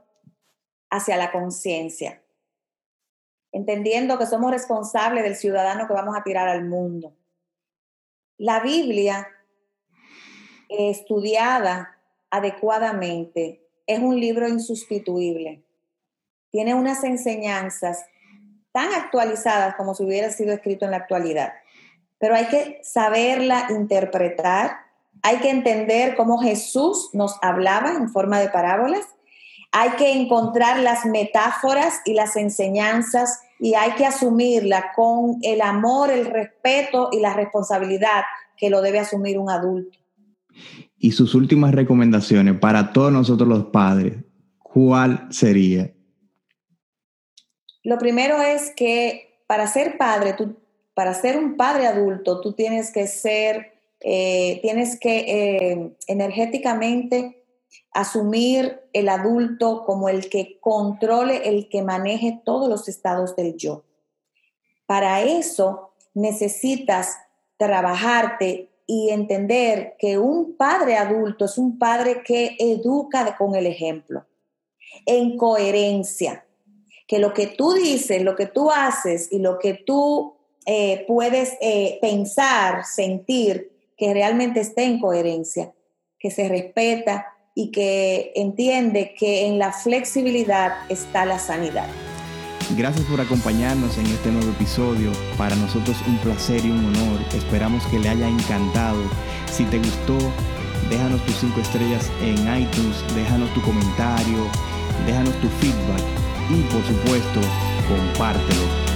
hacia la conciencia, entendiendo que somos responsables del ciudadano que vamos a tirar al mundo. La Biblia, estudiada adecuadamente, es un libro insustituible. Tiene unas enseñanzas tan actualizadas como si hubiera sido escrito en la actualidad. Pero hay que saberla interpretar, hay que entender cómo Jesús nos hablaba en forma de parábolas, hay que encontrar las metáforas y las enseñanzas y hay que asumirla con el amor, el respeto y la responsabilidad que lo debe asumir un adulto. Y sus últimas recomendaciones para todos nosotros los padres, ¿cuál sería? Lo primero es que para ser padre, tú, para ser un padre adulto, tú tienes que ser, eh, tienes que eh, energéticamente asumir el adulto como el que controle, el que maneje todos los estados del yo. Para eso necesitas trabajarte y entender que un padre adulto es un padre que educa con el ejemplo, en coherencia, que lo que tú dices, lo que tú haces y lo que tú eh, puedes eh, pensar, sentir, que realmente esté en coherencia, que se respeta y que entiende que en la flexibilidad está la sanidad. Gracias por acompañarnos en este nuevo episodio. Para nosotros un placer y un honor. Esperamos que le haya encantado. Si te gustó, déjanos tus cinco estrellas en iTunes, déjanos tu comentario, déjanos tu feedback y por supuesto compártelo